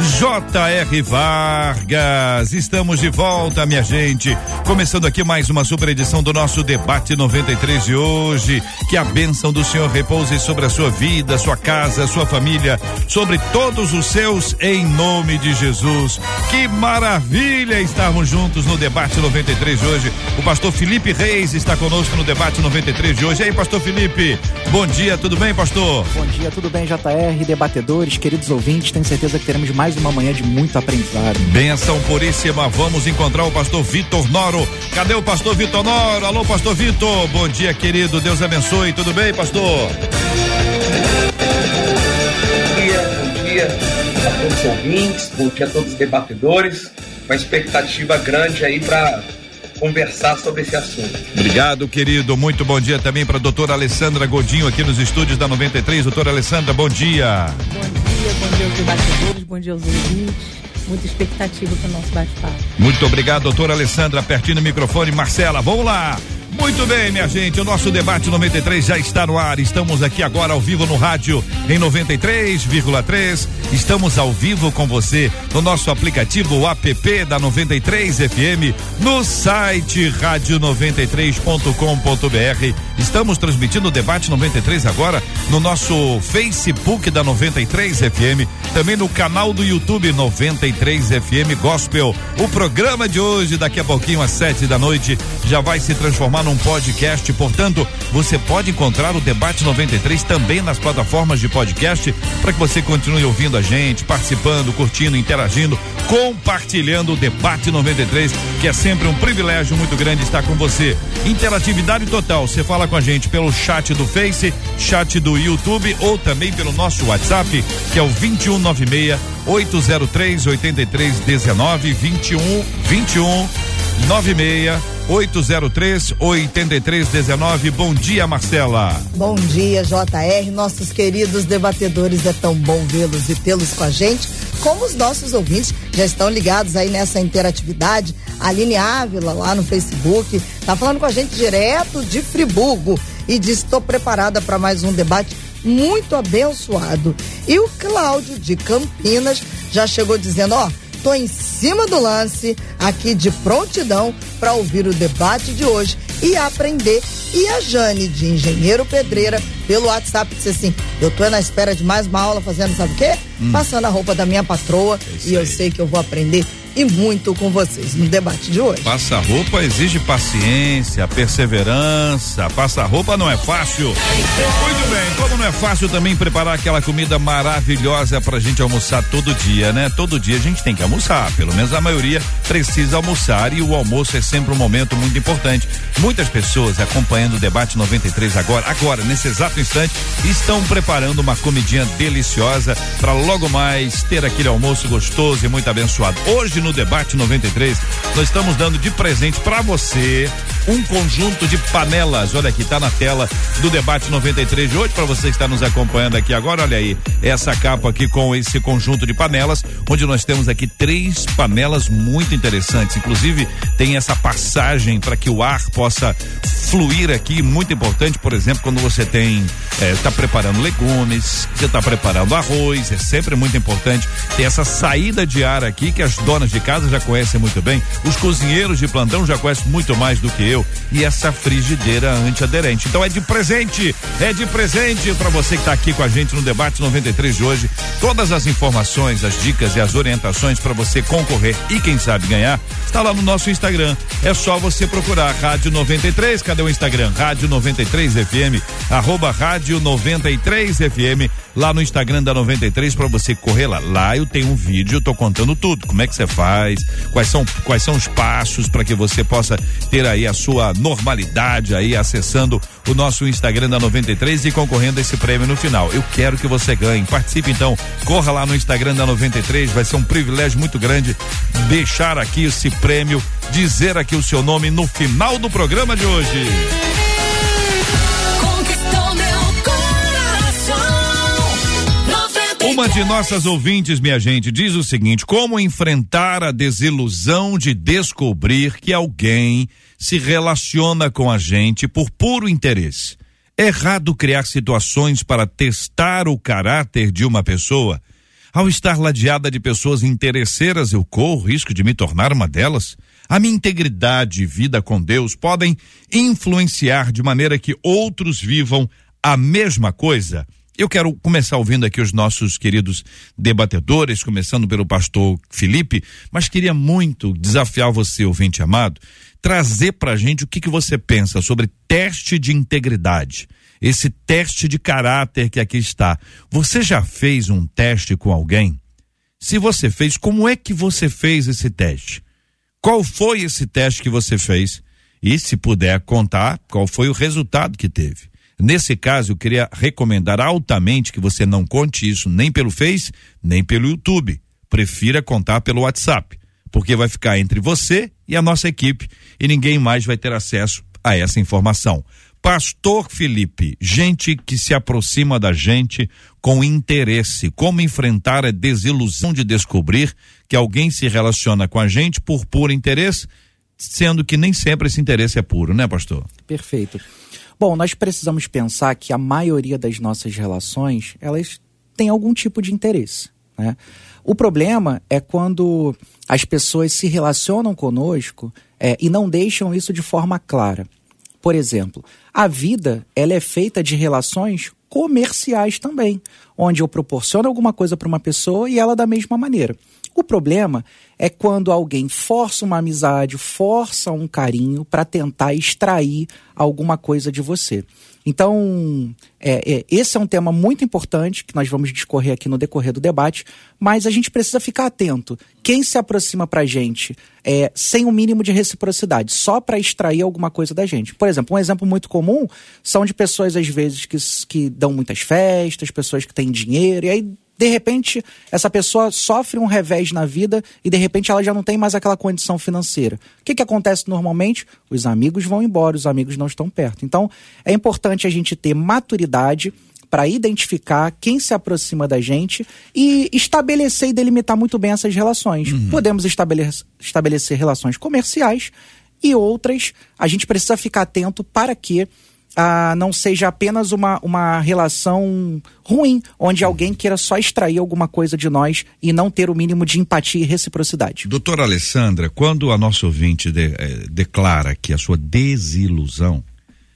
J.R. Vargas, estamos de volta, minha gente. Começando aqui mais uma super edição do nosso debate 93 de hoje. Que a bênção do Senhor repouse sobre a sua vida, sua casa, sua família, sobre todos os seus, em nome de Jesus. Que maravilha estarmos juntos no debate 93 de hoje. O pastor Felipe Reis está conosco no debate 93 de hoje. E aí, pastor Felipe, bom dia, tudo bem, pastor? Bom dia, tudo bem, JR, debatedores, queridos ouvintes. Tenho certeza que teremos mais uma manhã de muito aprendizado. Benção puríssima. Vamos encontrar o pastor Vitor Noro. Cadê o pastor Vitor Noro? Alô, pastor Vitor. Bom dia, querido. Deus abençoe. Tudo bem, pastor? Bom dia, bom dia a todos os ouvintes, bom dia a todos os debatedores. Uma expectativa grande aí para conversar sobre esse assunto. Obrigado, querido. Muito bom dia também para a doutora Alessandra Godinho aqui nos estúdios da 93. Doutora Alessandra, bom dia. Bom dia, bom dia aos debatedores, bom dia aos ouvintes. Muita expectativa para o nosso bate-papo. Muito obrigado, doutora Alessandra. Pertinho no microfone. Marcela, vamos lá. Muito bem, minha gente, o nosso debate 93 já está no ar. Estamos aqui agora ao vivo no rádio em 93,3. Estamos ao vivo com você no nosso aplicativo app da 93 FM, no site rádio93.com.br. Estamos transmitindo o debate 93 agora no nosso Facebook da 93 FM, também no canal do YouTube 93 FM Gospel. O programa de hoje, daqui a pouquinho às sete da noite, já vai se transformar num podcast. Portanto, você pode encontrar o debate 93 também nas plataformas de podcast para que você continue ouvindo a gente, participando, curtindo, interagindo, compartilhando o debate 93, que é sempre um privilégio muito grande estar com você. Interatividade total. Você fala com a gente pelo chat do Face, chat do YouTube ou também pelo nosso WhatsApp, que é o 2196 803 8319 21 21 96 803 8319. Bom dia, Marcela. Bom dia, JR. Nossos queridos debatedores, é tão bom vê-los e tê-los com a gente. Como os nossos ouvintes já estão ligados aí nessa interatividade. A Aline Ávila, lá no Facebook, tá falando com a gente direto de Friburgo e diz: estou preparada para mais um debate muito abençoado. E o Cláudio de Campinas já chegou dizendo: ó. Oh, Tô em cima do lance, aqui de prontidão, para ouvir o debate de hoje e aprender. E a Jane, de Engenheiro Pedreira, pelo WhatsApp, disse assim: Eu tô na espera de mais uma aula fazendo, sabe o quê? Hum. Passando a roupa da minha patroa. É e eu sei que eu vou aprender e muito com vocês no debate de hoje. Passa roupa exige paciência, perseverança. Passa roupa não é fácil. Muito bem, como não é fácil também preparar aquela comida maravilhosa pra gente almoçar todo dia, né? Todo dia a gente tem que almoçar, pelo menos a maioria precisa almoçar e o almoço é sempre um momento muito importante. Muitas pessoas acompanhando o debate 93 agora, agora nesse exato instante, estão preparando uma comidinha deliciosa para logo mais ter aquele almoço gostoso e muito abençoado. Hoje no no debate 93, nós estamos dando de presente para você um conjunto de panelas. Olha aqui, tá na tela do debate 93 de hoje para você que está nos acompanhando aqui agora. Olha aí, essa capa aqui com esse conjunto de panelas, onde nós temos aqui três panelas muito interessantes. Inclusive, tem essa passagem para que o ar possa fluir aqui, muito importante, por exemplo, quando você tem está eh, preparando legumes, você está preparando arroz, é sempre muito importante ter essa saída de ar aqui que as donas de de casa já conhecem muito bem, os cozinheiros de plantão já conhecem muito mais do que eu e essa frigideira antiaderente. Então é de presente, é de presente para você que está aqui com a gente no debate 93 de hoje. Todas as informações, as dicas e as orientações para você concorrer e quem sabe ganhar está lá no nosso Instagram. É só você procurar Rádio 93. Cadê o Instagram? Rádio 93 FM, arroba Rádio 93 FM. Lá no Instagram da 93 para você correr lá. Lá eu tenho um vídeo, eu tô contando tudo, como é que você faz, quais são quais são os passos para que você possa ter aí a sua normalidade aí acessando o nosso Instagram da 93 e concorrendo a esse prêmio no final. Eu quero que você ganhe. Participe então, corra lá no Instagram da 93, vai ser um privilégio muito grande deixar aqui esse prêmio, dizer aqui o seu nome no final do programa de hoje. Uma de nossas ouvintes, minha gente, diz o seguinte: como enfrentar a desilusão de descobrir que alguém se relaciona com a gente por puro interesse? Errado criar situações para testar o caráter de uma pessoa? Ao estar ladeada de pessoas interesseiras, eu corro o risco de me tornar uma delas? A minha integridade e vida com Deus podem influenciar de maneira que outros vivam a mesma coisa? Eu quero começar ouvindo aqui os nossos queridos debatedores, começando pelo pastor Felipe, mas queria muito desafiar você, ouvinte amado, trazer para a gente o que, que você pensa sobre teste de integridade, esse teste de caráter que aqui está. Você já fez um teste com alguém? Se você fez, como é que você fez esse teste? Qual foi esse teste que você fez? E se puder contar, qual foi o resultado que teve? Nesse caso, eu queria recomendar altamente que você não conte isso nem pelo Face, nem pelo YouTube. Prefira contar pelo WhatsApp, porque vai ficar entre você e a nossa equipe e ninguém mais vai ter acesso a essa informação. Pastor Felipe, gente que se aproxima da gente com interesse, como enfrentar a desilusão de descobrir que alguém se relaciona com a gente por puro interesse, sendo que nem sempre esse interesse é puro, né, pastor? Perfeito. Bom, nós precisamos pensar que a maioria das nossas relações, elas têm algum tipo de interesse, né? O problema é quando as pessoas se relacionam conosco é, e não deixam isso de forma clara. Por exemplo, a vida ela é feita de relações comerciais também, onde eu proporciono alguma coisa para uma pessoa e ela da mesma maneira. O problema é quando alguém força uma amizade, força um carinho para tentar extrair alguma coisa de você. Então, é, é, esse é um tema muito importante que nós vamos discorrer aqui no decorrer do debate, mas a gente precisa ficar atento. Quem se aproxima para gente é, sem o um mínimo de reciprocidade, só para extrair alguma coisa da gente. Por exemplo, um exemplo muito comum são de pessoas, às vezes, que, que dão muitas festas, pessoas que têm dinheiro, e aí de repente, essa pessoa sofre um revés na vida e de repente ela já não tem mais aquela condição financeira. O que, que acontece normalmente? Os amigos vão embora, os amigos não estão perto. Então, é importante a gente ter maturidade para identificar quem se aproxima da gente e estabelecer e delimitar muito bem essas relações. Uhum. Podemos estabelecer, estabelecer relações comerciais e outras a gente precisa ficar atento para que ah, não seja apenas uma, uma relação ruim, onde alguém queira só extrair alguma coisa de nós e não ter o mínimo de empatia e reciprocidade. Doutora Alessandra, quando a nossa ouvinte de, eh, declara que a sua desilusão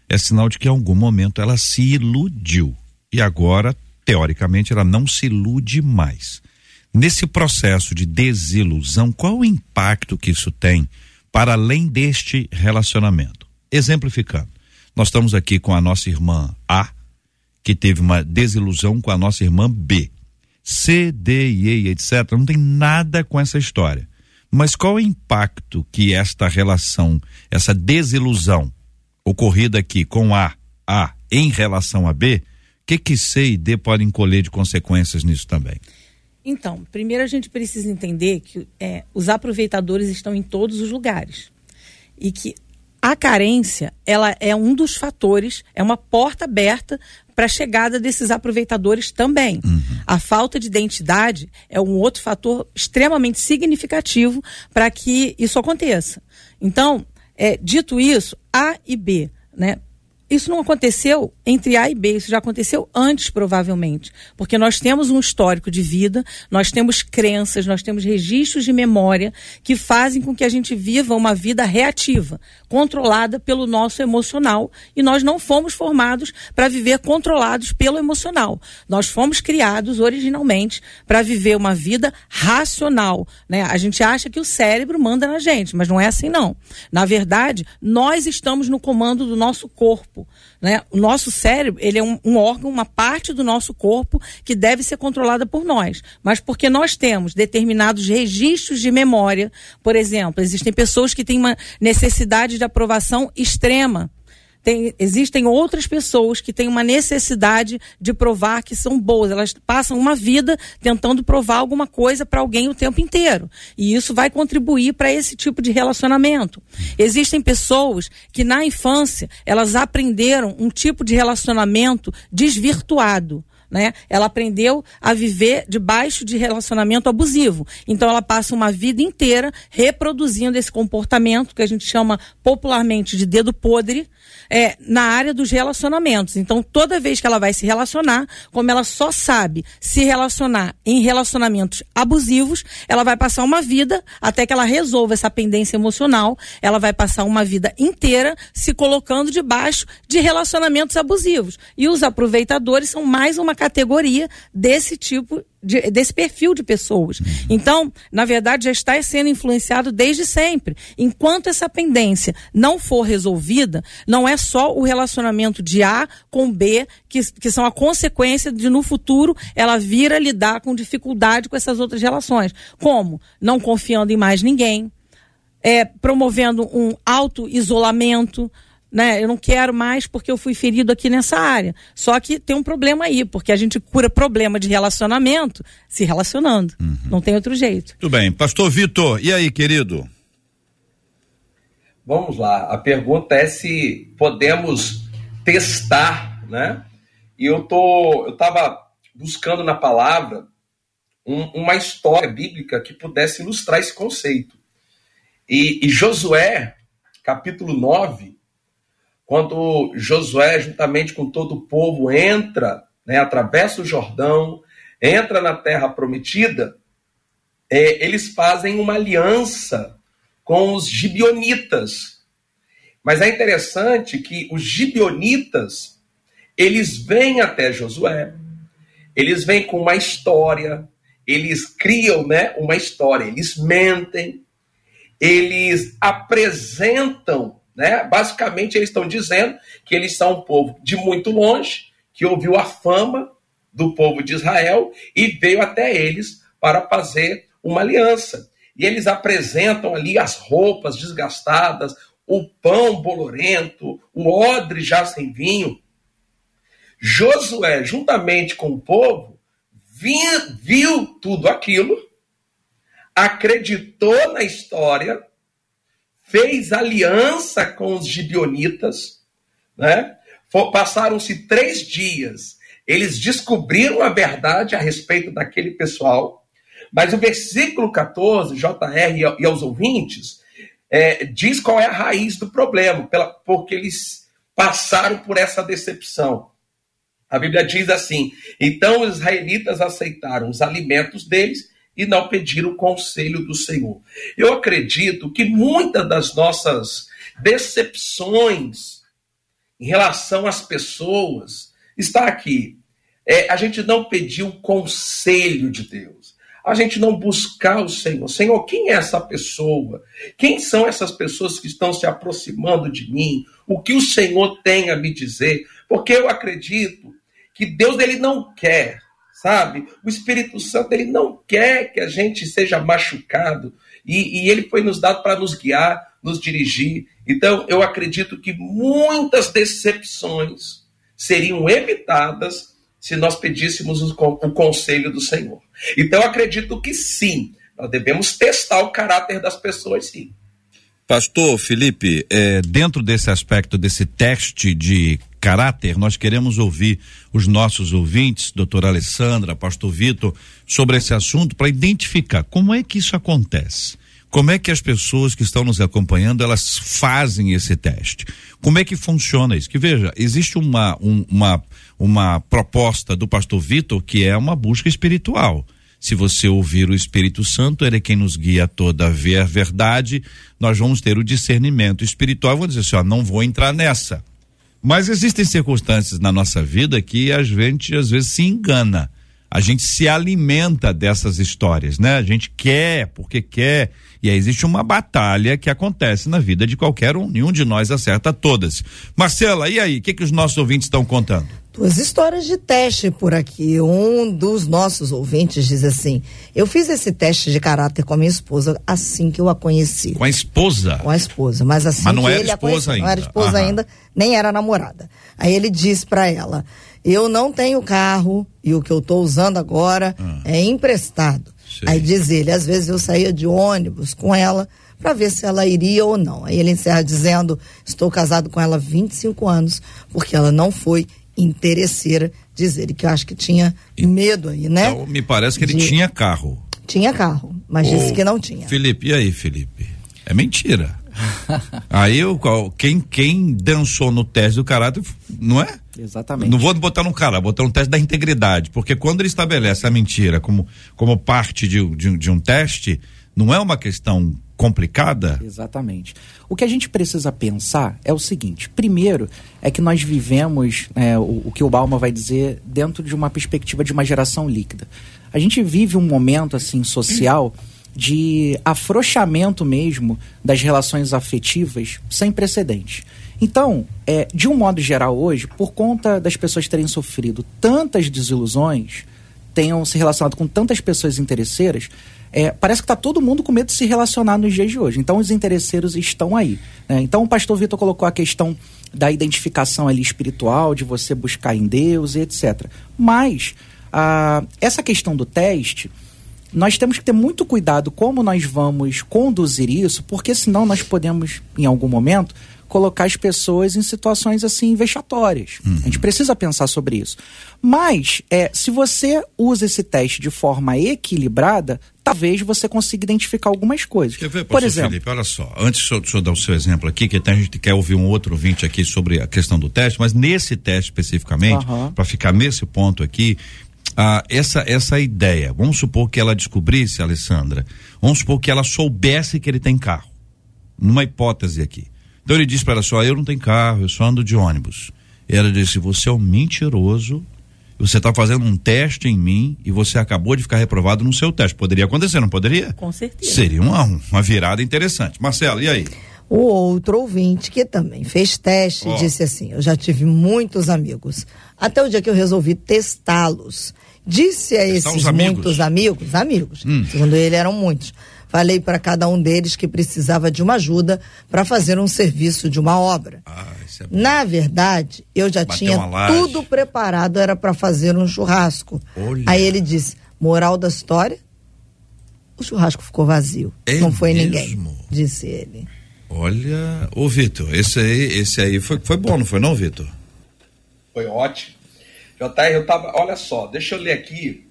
é sinal de que em algum momento ela se iludiu e agora, teoricamente, ela não se ilude mais. Nesse processo de desilusão, qual o impacto que isso tem para além deste relacionamento? Exemplificando nós estamos aqui com a nossa irmã A, que teve uma desilusão com a nossa irmã B. C, D e etc. Não tem nada com essa história. Mas qual é o impacto que esta relação, essa desilusão ocorrida aqui com A, A em relação a B, o que, que C e D podem colher de consequências nisso também? Então, primeiro a gente precisa entender que é, os aproveitadores estão em todos os lugares. E que a carência, ela é um dos fatores, é uma porta aberta para a chegada desses aproveitadores também. Uhum. A falta de identidade é um outro fator extremamente significativo para que isso aconteça. Então, é, dito isso, A e B, né? Isso não aconteceu entre A e B, isso já aconteceu antes, provavelmente. Porque nós temos um histórico de vida, nós temos crenças, nós temos registros de memória que fazem com que a gente viva uma vida reativa, controlada pelo nosso emocional. E nós não fomos formados para viver controlados pelo emocional. Nós fomos criados originalmente para viver uma vida racional. Né? A gente acha que o cérebro manda na gente, mas não é assim, não. Na verdade, nós estamos no comando do nosso corpo. Né? O nosso cérebro, ele é um, um, órgão, uma parte do nosso corpo que deve ser controlada por nós. Mas porque nós temos determinados registros de memória, por exemplo, existem pessoas que têm uma necessidade de aprovação extrema tem, existem outras pessoas que têm uma necessidade de provar que são boas. Elas passam uma vida tentando provar alguma coisa para alguém o tempo inteiro. E isso vai contribuir para esse tipo de relacionamento. Existem pessoas que na infância elas aprenderam um tipo de relacionamento desvirtuado né? Ela aprendeu a viver debaixo de relacionamento abusivo. Então ela passa uma vida inteira reproduzindo esse comportamento que a gente chama popularmente de dedo podre, é, na área dos relacionamentos. Então, toda vez que ela vai se relacionar, como ela só sabe se relacionar em relacionamentos abusivos, ela vai passar uma vida até que ela resolva essa pendência emocional. Ela vai passar uma vida inteira se colocando debaixo de relacionamentos abusivos. E os aproveitadores são mais uma categoria desse tipo de, desse perfil de pessoas. Então, na verdade, já está sendo influenciado desde sempre. Enquanto essa pendência não for resolvida, não é só o relacionamento de A com B que, que são a consequência de no futuro ela vir a lidar com dificuldade com essas outras relações. Como? Não confiando em mais ninguém, é, promovendo um auto-isolamento, né? Eu não quero mais porque eu fui ferido aqui nessa área. Só que tem um problema aí, porque a gente cura problema de relacionamento se relacionando. Uhum. Não tem outro jeito. Tudo bem. Pastor Vitor, e aí, querido? Vamos lá. A pergunta é se podemos testar, né? E eu tô, eu tava buscando na palavra um, uma história bíblica que pudesse ilustrar esse conceito. E, e Josué, capítulo 9, quando Josué, juntamente com todo o povo, entra, né, atravessa o Jordão, entra na terra prometida, é, eles fazem uma aliança com os gibionitas. Mas é interessante que os gibionitas, eles vêm até Josué, eles vêm com uma história, eles criam né, uma história, eles mentem, eles apresentam né? Basicamente, eles estão dizendo que eles são um povo de muito longe, que ouviu a fama do povo de Israel e veio até eles para fazer uma aliança. E eles apresentam ali as roupas desgastadas, o pão bolorento, o odre já sem vinho. Josué, juntamente com o povo, viu, viu tudo aquilo, acreditou na história fez aliança com os gibionitas, né? Passaram-se três dias, eles descobriram a verdade a respeito daquele pessoal, mas o versículo 14, JR e aos ouvintes, é, diz qual é a raiz do problema, pela, porque eles passaram por essa decepção. A Bíblia diz assim: então os israelitas aceitaram os alimentos deles e não pedir o conselho do Senhor. Eu acredito que muitas das nossas decepções em relação às pessoas está aqui. É, a gente não pedir o conselho de Deus. A gente não buscar o Senhor. Senhor, quem é essa pessoa? Quem são essas pessoas que estão se aproximando de mim? O que o Senhor tem a me dizer? Porque eu acredito que Deus ele não quer sabe? O Espírito Santo ele não quer que a gente seja machucado e, e ele foi nos dado para nos guiar, nos dirigir. Então, eu acredito que muitas decepções seriam evitadas se nós pedíssemos o, o conselho do Senhor. Então, acredito que sim, nós devemos testar o caráter das pessoas, sim. Pastor Felipe, é, dentro desse aspecto, desse teste de caráter, nós queremos ouvir os nossos ouvintes, doutora Alessandra, pastor Vitor, sobre esse assunto para identificar como é que isso acontece. Como é que as pessoas que estão nos acompanhando, elas fazem esse teste? Como é que funciona isso? Que veja, existe uma, um, uma, uma proposta do pastor Vitor que é uma busca espiritual. Se você ouvir o Espírito Santo, ele é quem nos guia a toda a verdade, nós vamos ter o discernimento espiritual. Vou dizer assim, ó, não vou entrar nessa mas existem circunstâncias na nossa vida que a gente às vezes se engana. a gente se alimenta dessas histórias, né? A gente quer, porque quer. E aí existe uma batalha que acontece na vida de qualquer um. Nenhum de nós acerta todas. Marcela, e aí? O que, que os nossos ouvintes estão contando? Duas histórias de teste por aqui. Um dos nossos ouvintes diz assim: Eu fiz esse teste de caráter com a minha esposa assim que eu a conheci. Com a esposa? Com a esposa, mas assim mas não que era esposa conheceu. ainda. Não era esposa Aham. ainda, nem era namorada. Aí ele diz pra ela: Eu não tenho carro e o que eu tô usando agora é emprestado. Ah. Sei. Aí diz ele: Às vezes eu saía de ônibus com ela para ver se ela iria ou não. Aí ele encerra dizendo: Estou casado com ela há 25 anos porque ela não foi interesseira. Diz ele que eu acho que tinha medo aí, né? Então, me parece que ele De- tinha carro. Tinha carro, mas disse Ô, que não tinha. Felipe, e aí, Felipe? É mentira. aí o qual- quem, quem dançou no teste do caráter, não é? Exatamente. Não vou botar no cara, vou botar no teste da integridade, porque quando ele estabelece a mentira como, como parte de, de, de um teste, não é uma questão complicada? Exatamente. O que a gente precisa pensar é o seguinte: primeiro, é que nós vivemos, é, o, o que o Balma vai dizer, dentro de uma perspectiva de uma geração líquida. A gente vive um momento assim social de afrouxamento mesmo das relações afetivas sem precedentes. Então, é, de um modo geral hoje, por conta das pessoas terem sofrido tantas desilusões, tenham se relacionado com tantas pessoas interesseiras, é, parece que está todo mundo com medo de se relacionar nos dias de hoje. Então, os interesseiros estão aí. né? Então, o pastor Vitor colocou a questão da identificação ali espiritual, de você buscar em Deus e etc. Mas, ah, essa questão do teste, nós temos que ter muito cuidado como nós vamos conduzir isso, porque senão nós podemos, em algum momento, colocar as pessoas em situações assim vexatórias. A gente precisa pensar sobre isso. Mas, é, se você usa esse teste de forma equilibrada, talvez você consiga identificar algumas coisas. Quer ver, Por exemplo, Felipe, olha só, antes do senhor dar o seu exemplo aqui, que até a gente quer ouvir um outro ouvinte aqui sobre a questão do teste, mas nesse teste especificamente, Aham. para ficar nesse ponto aqui, ah, essa, essa ideia, vamos supor que ela descobrisse, Alessandra, vamos supor que ela soubesse que ele tem carro, numa hipótese aqui. Então ele disse para ela só, eu não tenho carro, eu só ando de ônibus. E ela disse, você é um mentiroso, você está fazendo um teste em mim e você acabou de ficar reprovado no seu teste. Poderia acontecer, não poderia? Com certeza. Seria uma, uma virada interessante. Marcelo, e aí? O outro ouvinte que também fez teste Ó. disse assim: Eu já tive muitos amigos. Até o dia que eu resolvi testá-los. Disse a Testar esses os amigos? muitos amigos, amigos, Hum. segundo ele eram muitos. Falei para cada um deles que precisava de uma ajuda para fazer um serviço de uma obra. Ah, isso é Na verdade, eu já Bateu tinha tudo preparado, era para fazer um churrasco. Olha. Aí ele disse: moral da história, o churrasco ficou vazio. É Não foi mesmo? ninguém, disse ele. Olha, ô Vitor, esse aí, esse aí foi, foi bom, não foi não, Vitor? Foi ótimo. JR, eu tava. Olha só, deixa eu ler aqui.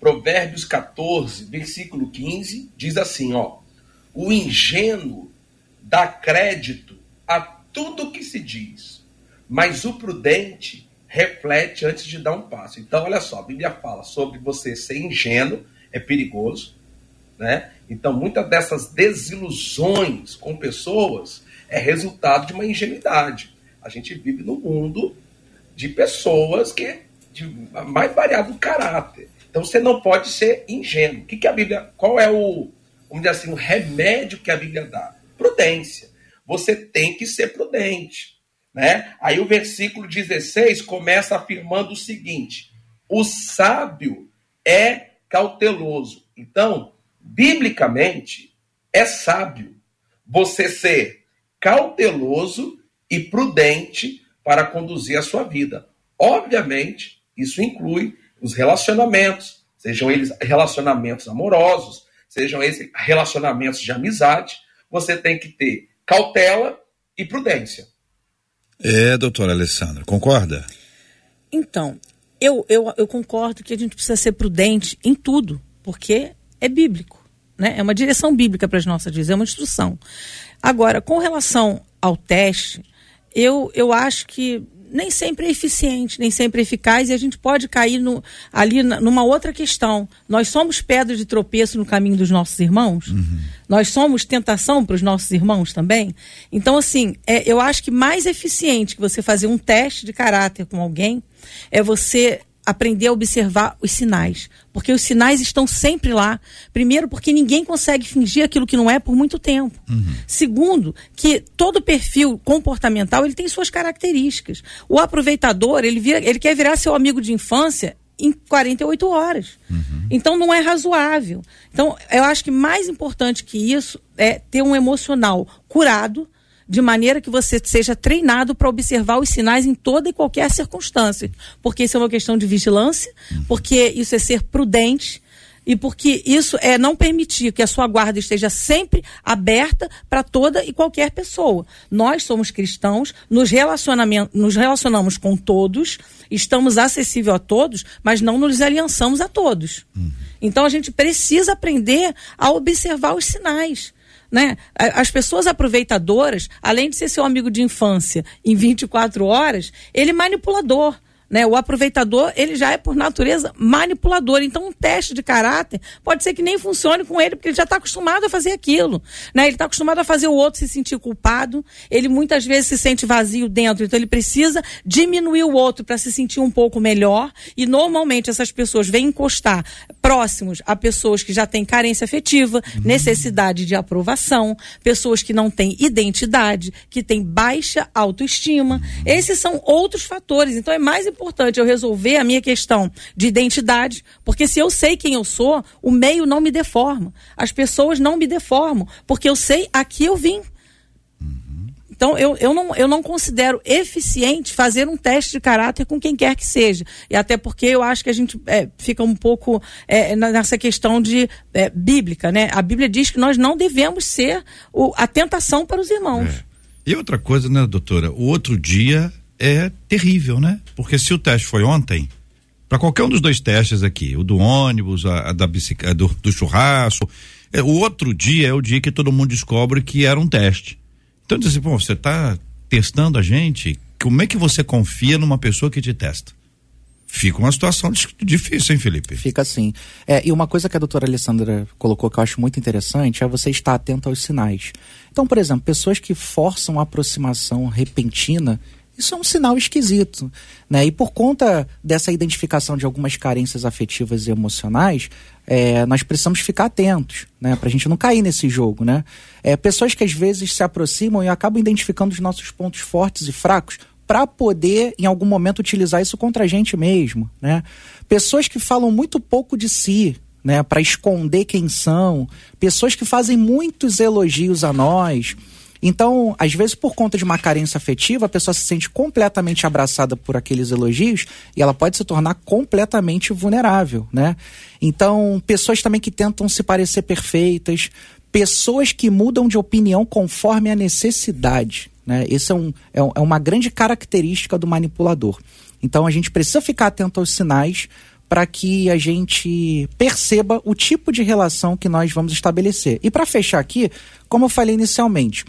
Provérbios 14, versículo 15, diz assim: ó. O ingênuo dá crédito a tudo que se diz, mas o prudente reflete antes de dar um passo. Então, olha só, a Bíblia fala sobre você ser ingênuo, é perigoso, né? Então, muitas dessas desilusões com pessoas é resultado de uma ingenuidade. A gente vive num mundo de pessoas que de mais variado caráter. Então você não pode ser ingênuo. O que, que a Bíblia, qual é o, vamos dizer assim, o remédio que a Bíblia dá? Prudência. Você tem que ser prudente, né? Aí o versículo 16 começa afirmando o seguinte: o sábio é cauteloso. Então, biblicamente, é sábio você ser cauteloso e prudente para conduzir a sua vida. Obviamente, isso inclui os relacionamentos, sejam eles relacionamentos amorosos, sejam eles relacionamentos de amizade, você tem que ter cautela e prudência. É, doutora Alessandra, concorda? Então, eu, eu, eu concordo que a gente precisa ser prudente em tudo, porque é bíblico. Né? É uma direção bíblica para as nossas vidas, é uma instrução. Agora, com relação ao teste, eu, eu acho que nem sempre é eficiente, nem sempre é eficaz, e a gente pode cair no, ali na- numa outra questão. Nós somos pedra de tropeço no caminho dos nossos irmãos? Nós somos tentação para os nossos irmãos também? Então, assim, é, eu acho que mais eficiente que você fazer um teste de caráter com alguém é você aprender a observar os sinais, porque os sinais estão sempre lá. Primeiro, porque ninguém consegue fingir aquilo que não é por muito tempo. Uhum. Segundo, que todo perfil comportamental ele tem suas características. O aproveitador ele, vira, ele quer virar seu amigo de infância em 48 horas. Uhum. Então não é razoável. Então eu acho que mais importante que isso é ter um emocional curado de maneira que você seja treinado para observar os sinais em toda e qualquer circunstância. Porque isso é uma questão de vigilância, porque isso é ser prudente e porque isso é não permitir que a sua guarda esteja sempre aberta para toda e qualquer pessoa. Nós somos cristãos, nos, nos relacionamos com todos, estamos acessíveis a todos, mas não nos aliançamos a todos. Uhum. Então a gente precisa aprender a observar os sinais né? As pessoas aproveitadoras, além de ser seu amigo de infância em 24 horas, ele é manipulador. Né? O aproveitador, ele já é por natureza manipulador. Então, um teste de caráter pode ser que nem funcione com ele, porque ele já está acostumado a fazer aquilo. Né? Ele está acostumado a fazer o outro se sentir culpado. Ele muitas vezes se sente vazio dentro. Então, ele precisa diminuir o outro para se sentir um pouco melhor. E normalmente essas pessoas vêm encostar próximos a pessoas que já têm carência afetiva, uhum. necessidade de aprovação, pessoas que não têm identidade, que têm baixa autoestima. Esses são outros fatores. Então, é mais importante importante eu resolver a minha questão de identidade, porque se eu sei quem eu sou, o meio não me deforma. As pessoas não me deformam, porque eu sei a que eu vim. Então, eu, eu, não, eu não considero eficiente fazer um teste de caráter com quem quer que seja. E até porque eu acho que a gente é, fica um pouco é, nessa questão de é, bíblica, né? A Bíblia diz que nós não devemos ser o, a tentação para os irmãos. É. E outra coisa, né, doutora? O outro dia é terrível, né? Porque se o teste foi ontem, para qualquer um dos dois testes aqui, o do ônibus, a, a da bicicleta, do, do churrasco, é, o outro dia é o dia que todo mundo descobre que era um teste. Então diz assim, pô, você está testando a gente, como é que você confia numa pessoa que te testa? Fica uma situação difícil, hein, Felipe? Fica assim. É, e uma coisa que a doutora Alessandra colocou que eu acho muito interessante é você estar atento aos sinais. Então, por exemplo, pessoas que forçam a aproximação repentina isso é um sinal esquisito, né? E por conta dessa identificação de algumas carências afetivas e emocionais, é, nós precisamos ficar atentos, né? Para a gente não cair nesse jogo, né? É, pessoas que às vezes se aproximam e acabam identificando os nossos pontos fortes e fracos para poder, em algum momento, utilizar isso contra a gente mesmo, né? Pessoas que falam muito pouco de si, né? Para esconder quem são, pessoas que fazem muitos elogios a nós, então, às vezes, por conta de uma carência afetiva, a pessoa se sente completamente abraçada por aqueles elogios e ela pode se tornar completamente vulnerável, né? Então, pessoas também que tentam se parecer perfeitas, pessoas que mudam de opinião conforme a necessidade, né? Essa é, um, é, é uma grande característica do manipulador. Então, a gente precisa ficar atento aos sinais para que a gente perceba o tipo de relação que nós vamos estabelecer. E para fechar aqui, como eu falei inicialmente,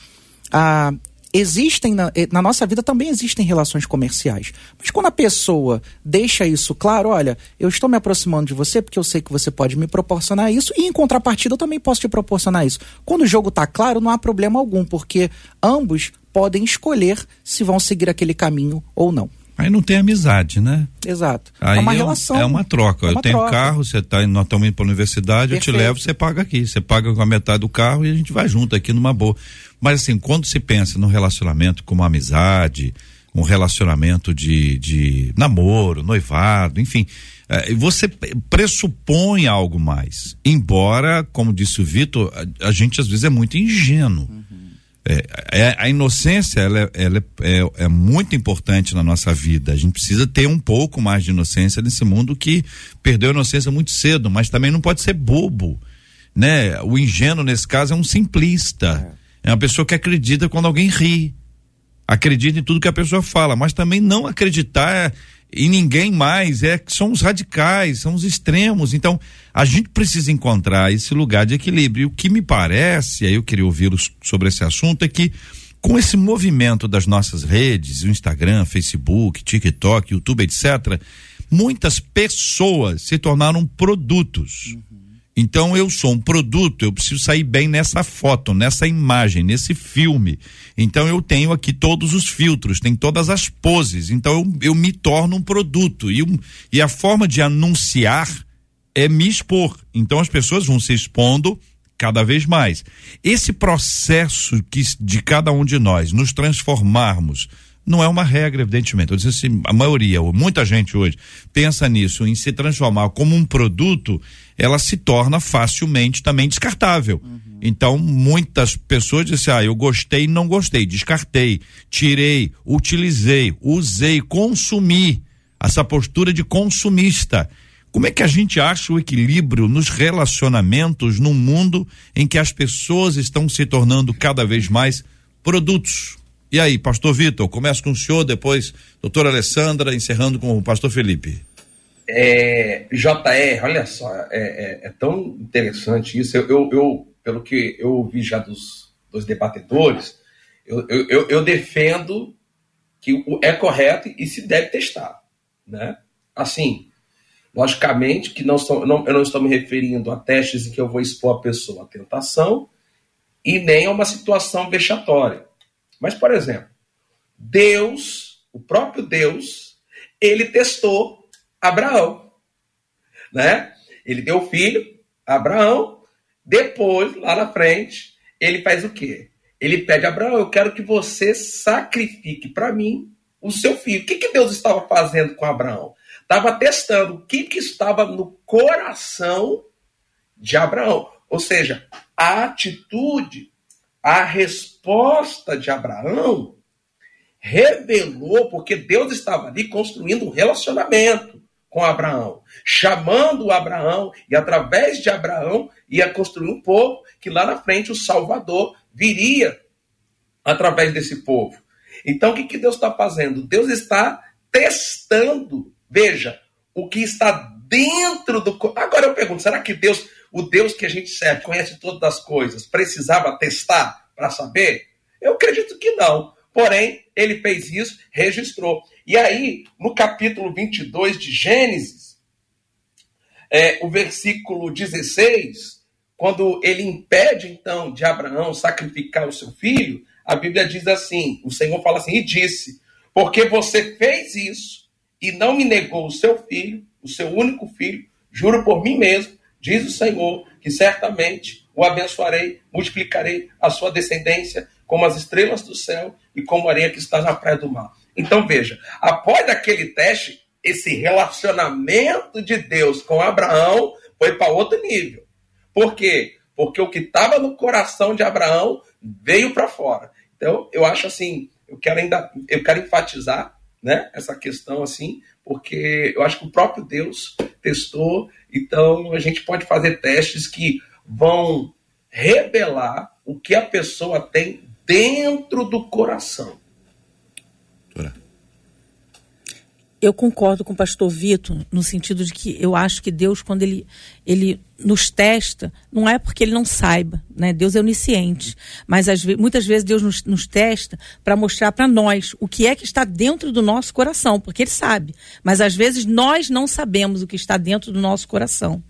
ah, existem na, eh, na, nossa vida também existem relações comerciais. Mas quando a pessoa deixa isso claro, olha, eu estou me aproximando de você porque eu sei que você pode me proporcionar isso e em contrapartida eu também posso te proporcionar isso. Quando o jogo está claro, não há problema algum, porque ambos podem escolher se vão seguir aquele caminho ou não. Aí não tem amizade, né? Exato. Aí é uma relação. É uma troca. É uma eu tenho troca. carro, você tá, nós estamos indo para a universidade, Perfeito. eu te levo, você paga aqui. Você paga com a metade do carro e a gente vai junto aqui numa boa. Mas assim, quando se pensa no relacionamento como amizade, um relacionamento de, de namoro, noivado, enfim, é, você pressupõe algo mais. Embora, como disse o Vitor, a, a, gente às vezes é muito ingênuo. Uhum. É, é, a inocência ela, é, ela é, é, é, muito importante na nossa vida. A gente precisa ter um pouco mais de inocência nesse mundo que perdeu a inocência muito cedo, mas também não pode ser bobo. Né? O ingênuo, nesse caso, é um simplista. É, é uma pessoa que acredita quando alguém ri. Acredita em tudo que a pessoa fala, mas também não acreditar e ninguém mais, é que são os radicais, são os extremos. Então, a gente precisa encontrar esse lugar de equilíbrio. E o que me parece, aí eu queria ouvi-los sobre esse assunto, é que com esse movimento das nossas redes, o Instagram, Facebook, TikTok, YouTube, etc., muitas pessoas se tornaram produtos. Então eu sou um produto, eu preciso sair bem nessa foto, nessa imagem, nesse filme. Então eu tenho aqui todos os filtros, tem todas as poses. Então eu, eu me torno um produto. E, e a forma de anunciar é me expor. Então as pessoas vão se expondo cada vez mais. Esse processo que, de cada um de nós nos transformarmos não é uma regra, evidentemente. Eu disse assim, a maioria, ou muita gente hoje, pensa nisso, em se transformar como um produto, ela se torna facilmente também descartável. Uhum. Então, muitas pessoas dizem, ah, eu gostei, não gostei, descartei, tirei, utilizei, usei, consumi. Essa postura de consumista. Como é que a gente acha o equilíbrio nos relacionamentos num mundo em que as pessoas estão se tornando cada vez mais produtos? E aí, pastor Vitor, começa com o senhor, depois doutora Alessandra, encerrando com o pastor Felipe. É, JR, olha só, é, é, é tão interessante isso. Eu, eu, eu, pelo que eu ouvi já dos, dos debatedores, eu, eu, eu defendo que é correto e se deve testar. Né? Assim, logicamente que não, estou, não, eu não estou me referindo a testes em que eu vou expor a pessoa à tentação e nem a uma situação vexatória. Mas, por exemplo, Deus, o próprio Deus, ele testou Abraão, né? Ele deu o filho, Abraão, depois, lá na frente, ele faz o quê? Ele pede a Abraão, eu quero que você sacrifique para mim o seu filho. O que, que Deus estava fazendo com Abraão? Estava testando o que, que estava no coração de Abraão. Ou seja, a atitude a resposta de Abraão revelou, porque Deus estava ali construindo um relacionamento com Abraão, chamando Abraão, e através de Abraão ia construir um povo que lá na frente o Salvador viria através desse povo. Então o que, que Deus está fazendo? Deus está testando, veja, o que está dentro do. Agora eu pergunto, será que Deus o Deus que a gente serve, conhece todas as coisas, precisava testar para saber? Eu acredito que não. Porém, ele fez isso, registrou. E aí, no capítulo 22 de Gênesis, é, o versículo 16, quando ele impede então de Abraão sacrificar o seu filho, a Bíblia diz assim: o Senhor fala assim, e disse: Porque você fez isso e não me negou o seu filho, o seu único filho, juro por mim mesmo Diz o Senhor que certamente o abençoarei, multiplicarei a sua descendência como as estrelas do céu e como a areia que está na praia do mar. Então veja, após aquele teste, esse relacionamento de Deus com Abraão foi para outro nível. Por quê? Porque o que estava no coração de Abraão veio para fora. Então, eu acho assim, eu quero ainda, eu quero enfatizar, né, essa questão assim, porque eu acho que o próprio Deus testou, então a gente pode fazer testes que vão revelar o que a pessoa tem dentro do coração eu concordo com o pastor Vitor no sentido de que eu acho que Deus, quando ele, ele nos testa, não é porque ele não saiba, né? Deus é onisciente. Mas às, muitas vezes Deus nos, nos testa para mostrar para nós o que é que está dentro do nosso coração, porque ele sabe. Mas às vezes nós não sabemos o que está dentro do nosso coração.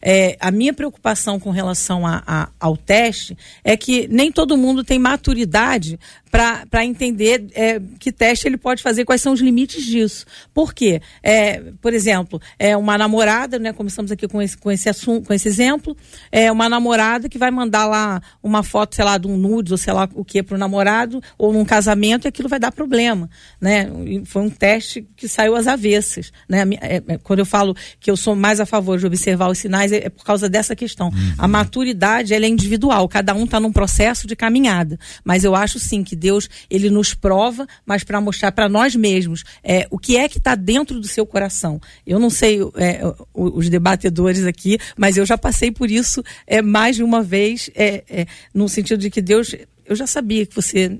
É, a minha preocupação com relação a, a, ao teste é que nem todo mundo tem maturidade para entender é, que teste ele pode fazer, quais são os limites disso. Por quê? É, por exemplo, é uma namorada, né, começamos aqui com esse, com esse assunto, com esse exemplo, é uma namorada que vai mandar lá uma foto, sei lá, de um nudes, ou sei lá o que, para o namorado, ou num casamento, e aquilo vai dar problema. Né? Foi um teste que saiu às avessas. Né? É, é, quando eu falo que eu sou mais a favor de observar os sinais, é, é por causa dessa questão. Uhum. A maturidade ela é individual, cada um está num processo de caminhada. Mas eu acho sim que Deus ele nos prova, mas para mostrar para nós mesmos é, o que é que está dentro do seu coração. Eu não sei é, os debatedores aqui, mas eu já passei por isso é, mais de uma vez, é, é, no sentido de que Deus, eu já sabia que você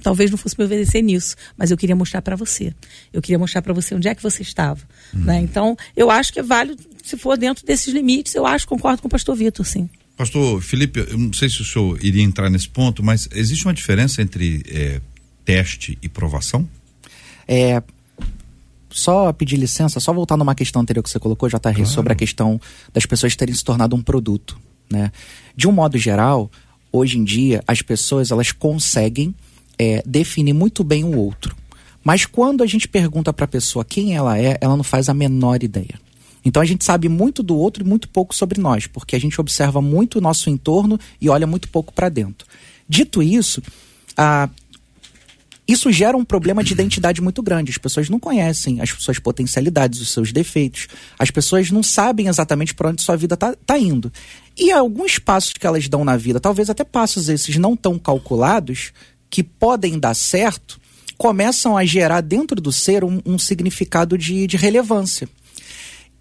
talvez não fosse me obedecer nisso, mas eu queria mostrar para você. Eu queria mostrar para você onde é que você estava. Uhum. Né? Então, eu acho que é válido, se for dentro desses limites, eu acho, concordo com o pastor Vitor, sim. Pastor Felipe, eu não sei se o senhor iria entrar nesse ponto, mas existe uma diferença entre é, teste e provação? É, só pedir licença, só voltar numa questão anterior que você colocou, JR, claro. sobre a questão das pessoas terem se tornado um produto, né? De um modo geral, hoje em dia, as pessoas, elas conseguem é, definir muito bem o outro. Mas quando a gente pergunta para a pessoa quem ela é, ela não faz a menor ideia. Então a gente sabe muito do outro e muito pouco sobre nós, porque a gente observa muito o nosso entorno e olha muito pouco para dentro. Dito isso, a, isso gera um problema de identidade muito grande. As pessoas não conhecem as suas potencialidades, os seus defeitos. As pessoas não sabem exatamente para onde sua vida está tá indo. E alguns passos que elas dão na vida, talvez até passos esses não tão calculados, que podem dar certo, começam a gerar dentro do ser um, um significado de, de relevância.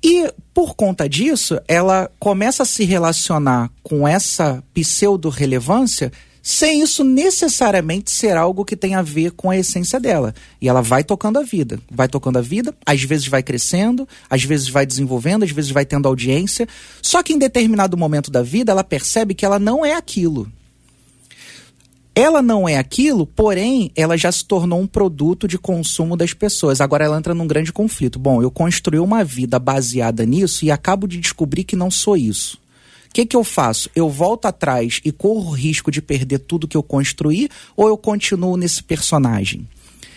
E por conta disso, ela começa a se relacionar com essa pseudo-relevância sem isso necessariamente ser algo que tem a ver com a essência dela. E ela vai tocando a vida, vai tocando a vida, às vezes vai crescendo, às vezes vai desenvolvendo, às vezes vai tendo audiência. Só que em determinado momento da vida ela percebe que ela não é aquilo. Ela não é aquilo, porém, ela já se tornou um produto de consumo das pessoas. Agora ela entra num grande conflito. Bom, eu construí uma vida baseada nisso e acabo de descobrir que não sou isso. O que, que eu faço? Eu volto atrás e corro o risco de perder tudo que eu construí ou eu continuo nesse personagem?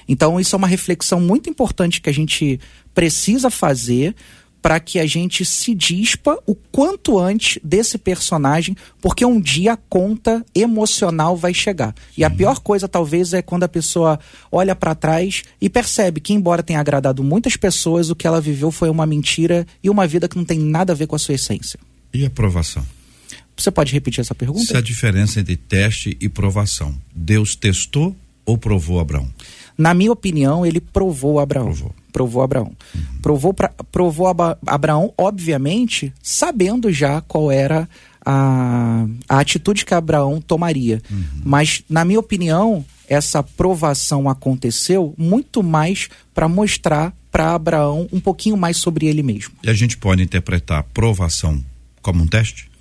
Então, isso é uma reflexão muito importante que a gente precisa fazer para que a gente se dispa o quanto antes desse personagem, porque um dia a conta emocional vai chegar. E a pior coisa, talvez, é quando a pessoa olha para trás e percebe que, embora tenha agradado muitas pessoas, o que ela viveu foi uma mentira e uma vida que não tem nada a ver com a sua essência. E aprovação? Você pode repetir essa pergunta? Se a diferença entre teste e provação. Deus testou ou provou Abraão? Na minha opinião, ele provou Abraão. Provou. Provou Abraão. Provou, pra, provou Abraão, obviamente, sabendo já qual era a, a atitude que Abraão tomaria. Uhum. Mas, na minha opinião, essa provação aconteceu muito mais para mostrar para Abraão um pouquinho mais sobre ele mesmo. E a gente pode interpretar provação como um teste?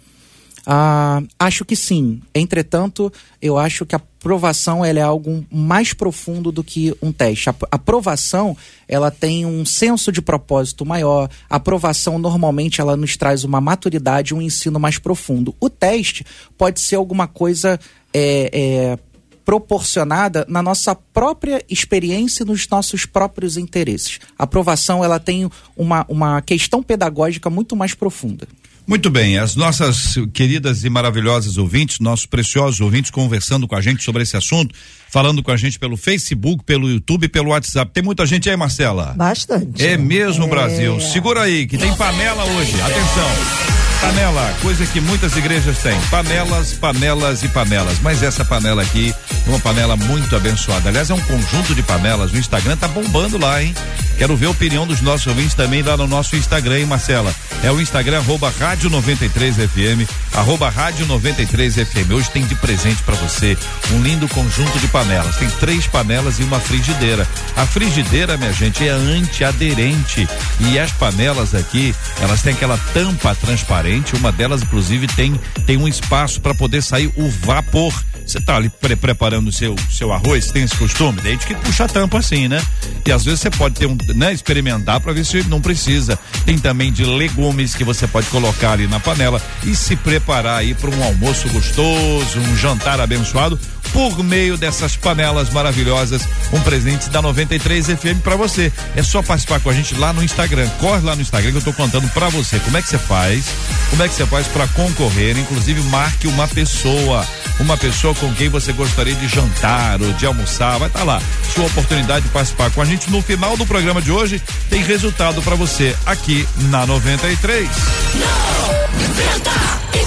Ah, acho que sim. Entretanto, eu acho que a provação ela é algo mais profundo do que um teste. A aprovação ela tem um senso de propósito maior. A aprovação normalmente ela nos traz uma maturidade, um ensino mais profundo. O teste pode ser alguma coisa é, é, proporcionada na nossa própria experiência e nos nossos próprios interesses. A aprovação ela tem uma, uma questão pedagógica muito mais profunda. Muito bem, as nossas queridas e maravilhosas ouvintes, nossos preciosos ouvintes conversando com a gente sobre esse assunto, falando com a gente pelo Facebook, pelo YouTube, pelo WhatsApp. Tem muita gente aí, Marcela? Bastante. É mesmo, é... Brasil. Segura aí, que tem panela hoje. Atenção. Panela, coisa que muitas igrejas têm. Panelas, panelas e panelas. Mas essa panela aqui uma panela muito abençoada. Aliás, é um conjunto de panelas. O Instagram tá bombando lá, hein? Quero ver a opinião dos nossos ouvintes também lá no nosso Instagram, hein, Marcela? É o Instagram, arroba rádio 93 FM, arroba rádio 93 FM. Hoje tem de presente para você um lindo conjunto de panelas. Tem três panelas e uma frigideira. A frigideira, minha gente, é antiaderente. E as panelas aqui, elas têm aquela tampa transparente uma delas, inclusive, tem, tem um espaço para poder sair o vapor. Você tá ali pre preparando o seu, seu arroz, tem esse costume? Daí que puxa a tampa assim, né? E às vezes você pode ter um, né, experimentar para ver se não precisa. Tem também de legumes que você pode colocar ali na panela e se preparar aí para um almoço gostoso, um jantar abençoado por meio dessas panelas maravilhosas. Um presente da 93 FM para você. É só participar com a gente lá no Instagram. Corre lá no Instagram que eu tô contando para você como é que você faz, como é que você faz para concorrer. Inclusive, marque uma pessoa, uma pessoa com quem você gostaria de jantar ou de almoçar. Vai estar tá lá. Sua oportunidade de participar com a gente. No final do programa de hoje, tem resultado para você aqui na 93.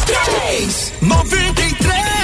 93! 93!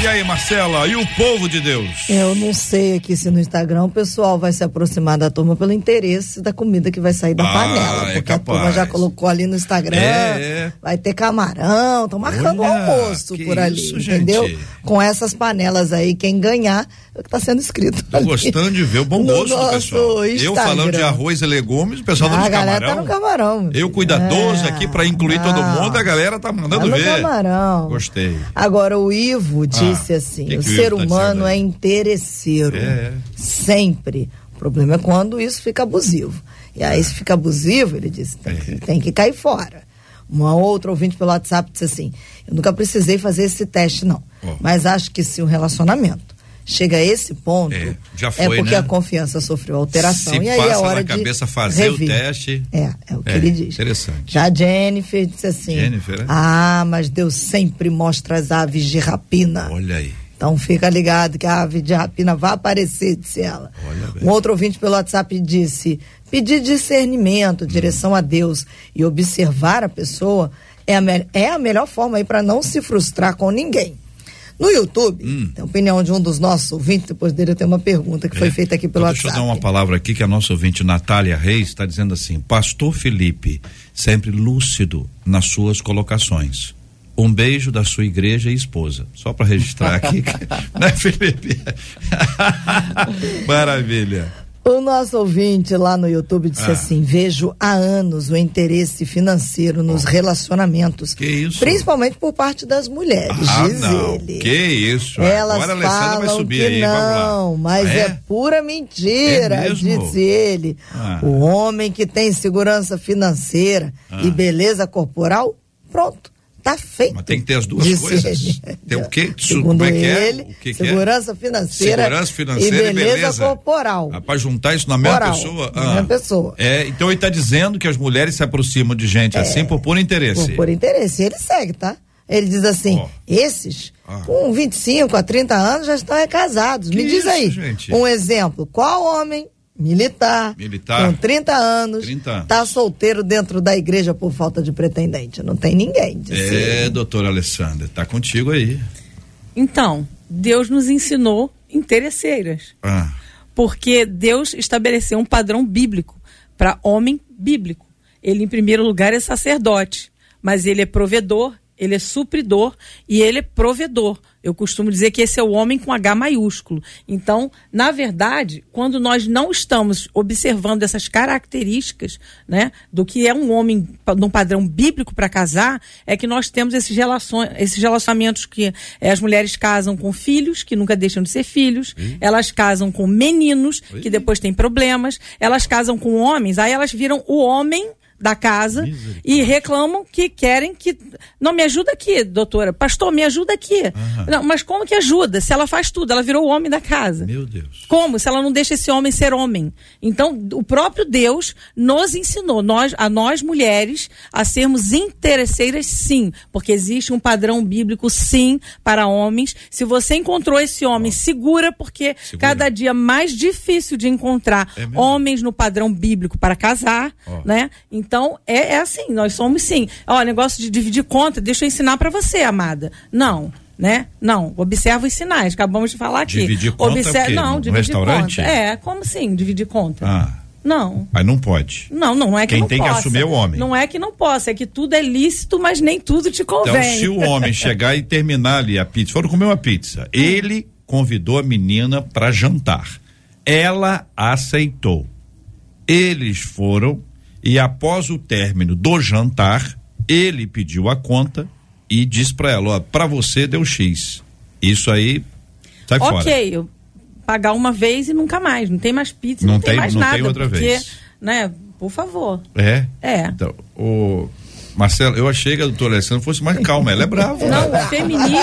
E aí, Marcela, e o povo de Deus? Eu não sei aqui se no Instagram o pessoal vai se aproximar da turma pelo interesse da comida que vai sair da ah, panela. É porque é a turma já colocou ali no Instagram. É, é. Vai ter camarão, estão marcando o almoço por ali, isso, entendeu? Gente. Com essas panelas aí, quem ganhar o que está sendo escrito. Tô gostando de ver o bom gosto do pessoal. Instagram. Eu falando de arroz e legumes, o pessoal tá ah, de camarão. A galera tá no camarão. Eu cuidadoso é. aqui para incluir não. todo mundo, a galera tá mandando tá no ver. camarão. Gostei. Agora o Ivo disse ah, assim: que o, o ser humano é interesseiro. É. Sempre. O problema é quando isso fica abusivo. E aí, se fica abusivo, ele disse, tem, que, tem que cair fora. Uma outra ouvinte pelo WhatsApp disse assim: Eu nunca precisei fazer esse teste, não. Oh. Mas acho que se o relacionamento chega a esse ponto, É, já é foi, porque né? a confiança sofreu alteração. Se e aí passa é na hora cabeça de fazer o rever. teste. É, é o que É, ele diz. interessante. Já a Jennifer disse assim: Jennifer, é? Ah, mas Deus sempre mostra as aves de rapina. Olha aí. Então fica ligado que a ave de rapina vai aparecer, disse ela. Olha. Um outro ouvinte pelo WhatsApp disse: pedir discernimento, direção a Deus e observar a pessoa é a, é a melhor forma aí para não se frustrar com ninguém. No YouTube, Hum. tem a opinião de um dos nossos ouvintes, depois dele eu tenho uma pergunta que foi É. feita aqui pelo Então, Deixa eu WhatsApp. dar uma palavra aqui que a nossa ouvinte Natália Reis está dizendo assim: Pastor Felipe, sempre lúcido nas suas colocações. Um beijo da sua igreja e esposa. Só para registrar aqui. né, Felipe? Maravilha. O nosso ouvinte lá no YouTube disse Ah. assim: vejo há anos o interesse financeiro nos relacionamentos. Que isso? Principalmente por parte das mulheres, Ah, diz não. ele. Que isso? Elas Agora a Alessandra vai falam subir que aí. Não, mas Ah, é? pura mentira, É disse ele. Ah. O homem que tem segurança financeira Ah. e beleza corporal, pronto, tá feito. Mas tem que ter as duas disse coisas. ele. Tem o quê? Segundo como é que é? ele, O que que é? segurança financeira, Segurança financeira e beleza, corporal. Ah, pra juntar isso na mesma pessoa? na mesma pessoa. É, então ele está dizendo que as mulheres se aproximam de gente assim por puro interesse. É. Por, por interesse. Ele segue, tá? Ele diz assim: Ó. esses Ah. com 25 a 30 anos já estão é casados. Que Me diz isso, aí, gente? um exemplo: qual homem militar, Militar. com 30 anos, 30 anos. tá solteiro dentro da igreja por falta de pretendente? Não tem ninguém. É, ele. doutora Alessandra, tá contigo aí. Então, Deus nos ensinou interesseiras. Ah, Porque Deus estabeleceu um padrão bíblico para homem bíblico. Ele, em primeiro lugar, é sacerdote, mas ele é provedor, ele é supridor e ele é provedor. Eu costumo dizer que esse é o homem com H maiúsculo. Então, na verdade, quando nós não estamos observando essas características, né, do que é um homem pa- num padrão bíblico para casar, é que nós temos esses, relações, esses relacionamentos que eh, as mulheres casam com filhos, que nunca deixam de ser filhos, elas casam com meninos, que depois têm problemas, elas casam com homens, aí elas viram o homem da casa e reclamam que querem que. Não, me ajuda aqui, doutora. Pastor, me ajuda aqui. Não, mas como que ajuda? Se ela faz tudo, ela virou o homem da casa. meu Deus. Como? Se ela não deixa esse homem ser homem. Então, o próprio Deus nos ensinou, nós, a nós mulheres, a sermos interesseiras, sim. Porque existe um padrão bíblico, sim, para homens. Se você encontrou esse homem, segura, porque Segura. cada dia mais difícil de encontrar É homens no padrão bíblico para casar, Ó. né? Então, é, é assim, nós somos sim. Ó, negócio de dividir conta, deixa eu ensinar para você, amada. Não. Né? Não, observa os sinais, acabamos de falar aqui. Dividir conta é o quê? Não, No dividir restaurante? conta. É, como assim, dividir conta? Ah, Não. mas não pode. Não, não é que Quem não tem que possa. assumir é o homem. Não é que não possa, é que tudo é lícito, mas nem tudo te Então, convém. se o homem chegar e terminar ali a pizza, foram comer uma pizza, ele convidou a menina para jantar. Ela aceitou. Eles foram e após o término do jantar, ele pediu a conta e disse para ela, ó, para você deu X. Isso aí sai fora. ok, eu pagar uma vez e nunca mais. Não tem mais pizza, Não não, tem, tem- mais não tem nada. outra porque, vez. né, por favor. É? É. Então, o Marcelo, eu achei que a doutora Alessandra fosse mais calma, ela é brava. Não, o feminismo,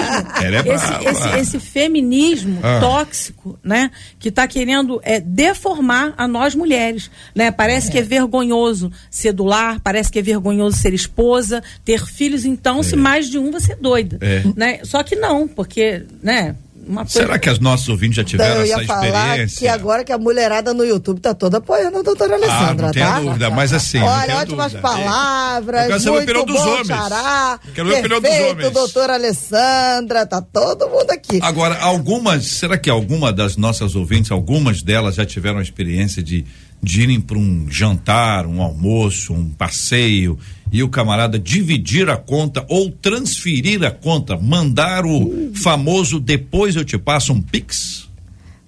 Ela é esse, brava. esse, esse feminismo Ah. tóxico, né, que está querendo é, deformar a nós mulheres, né? Parece que é vergonhoso ser do lar, parece que é vergonhoso ser esposa, ter filhos, então, se mais de um você é doida, É. né? Só que não, porque, né, uma coisa... Será que as nossas ouvintes já Então, tiveram eu ia essa falar experiência? que agora que a mulherada no YouTube tá toda apoiando a doutora Alessandra, Ah, não tá? dúvida, mas assim, Olha, ótimas dúvida. palavras, Eu quero saber a opinião dos homens. xará, Quero ver a opinião dos homens. doutora Alessandra, tá todo mundo aqui. Agora, algumas, será que alguma das nossas ouvintes, algumas delas já tiveram a experiência de, de irem para um jantar, um almoço, um passeio e o camarada dividir a conta ou transferir a conta, mandar o famoso depois eu te passo um pix?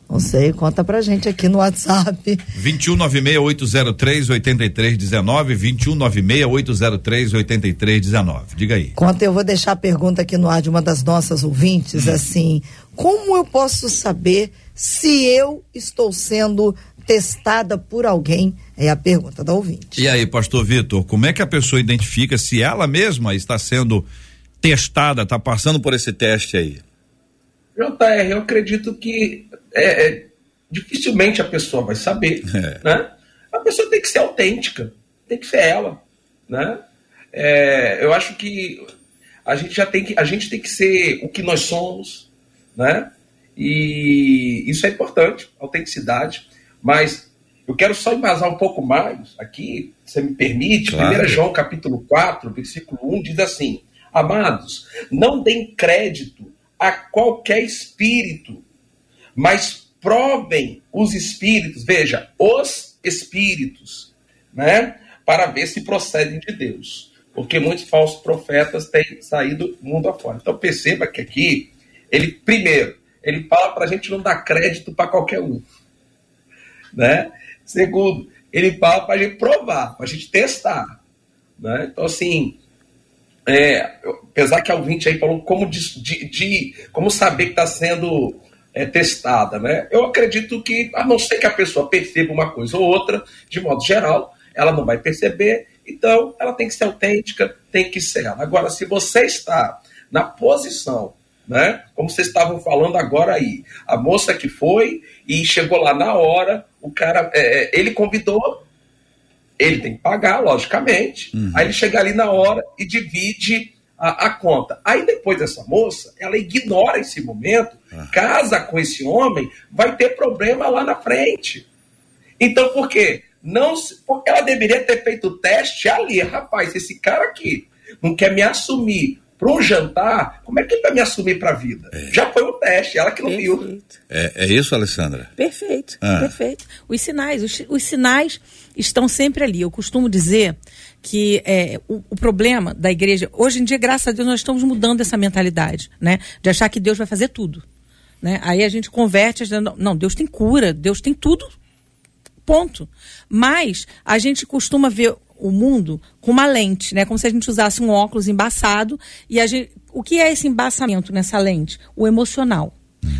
Não sei, conta pra gente aqui no WhatsApp. 2196803 8319, 2196803 8319. Diga aí. Conta, eu vou deixar a pergunta aqui no ar de uma das nossas ouvintes, Hum. assim, como eu posso saber se eu estou sendo testada por alguém? É a pergunta da ouvinte. E aí, pastor Vitor, como é que a pessoa identifica se ela mesma está sendo testada, está passando por esse teste aí? JR, eu acredito que é, é, dificilmente a pessoa vai saber. É. Né? A pessoa tem que ser autêntica, tem que ser ela. Né? É, eu acho que a gente já tem que a gente tem que ser o que nós somos, né? E isso é importante, autenticidade. Mas eu quero só embasar um pouco mais aqui, se você me permite. Claro. 1 João capítulo 4, versículo 1 diz assim: Amados, não deem crédito a qualquer espírito, mas provem os espíritos, veja, os espíritos, né? Para ver se procedem de Deus. Porque muitos falsos profetas têm saído mundo afora. Então perceba que aqui, ele, primeiro, ele fala para a gente não dar crédito para qualquer um. Né? Segundo, ele fala para a gente provar, para a gente testar. Né? Então, assim, é, apesar que a ouvinte aí falou como, de, de, de como saber que está sendo é, testada, né? Eu acredito que, a não ser que a pessoa perceba uma coisa ou outra, de modo geral, ela não vai perceber, então ela tem que ser autêntica, tem que ser ela. Agora, se você está na posição, né? Como vocês estavam falando agora aí, a moça que foi e chegou lá na hora, o cara, é, é ele convidou, ele tem que pagar, logicamente. Uhum. Aí ele chega ali na hora e divide a, a, conta. Aí depois dessa moça, ela ignora esse momento, uhum. casa com esse homem, vai ter problema lá na frente. Então por quê? Não, porque ela deveria ter feito o teste ali, rapaz, esse cara aqui não quer me assumir para um jantar, como é que ele vai me assumir para a vida? É. Já foi um teste, ela que não perfeito. viu. É, é, isso, Alessandra? Perfeito, ah. perfeito. Os sinais, os, os, sinais estão sempre ali. Eu costumo dizer que é, o, o, problema da igreja, hoje em dia, graças a Deus, nós estamos mudando essa mentalidade, né? De achar que Deus vai fazer tudo. Né? Aí a gente converte, não, Deus tem cura, Deus tem tudo, ponto. Mas a gente costuma ver o mundo com uma lente, né? Como se a gente usasse um óculos embaçado e a gente, o que é esse embaçamento nessa lente? O emocional.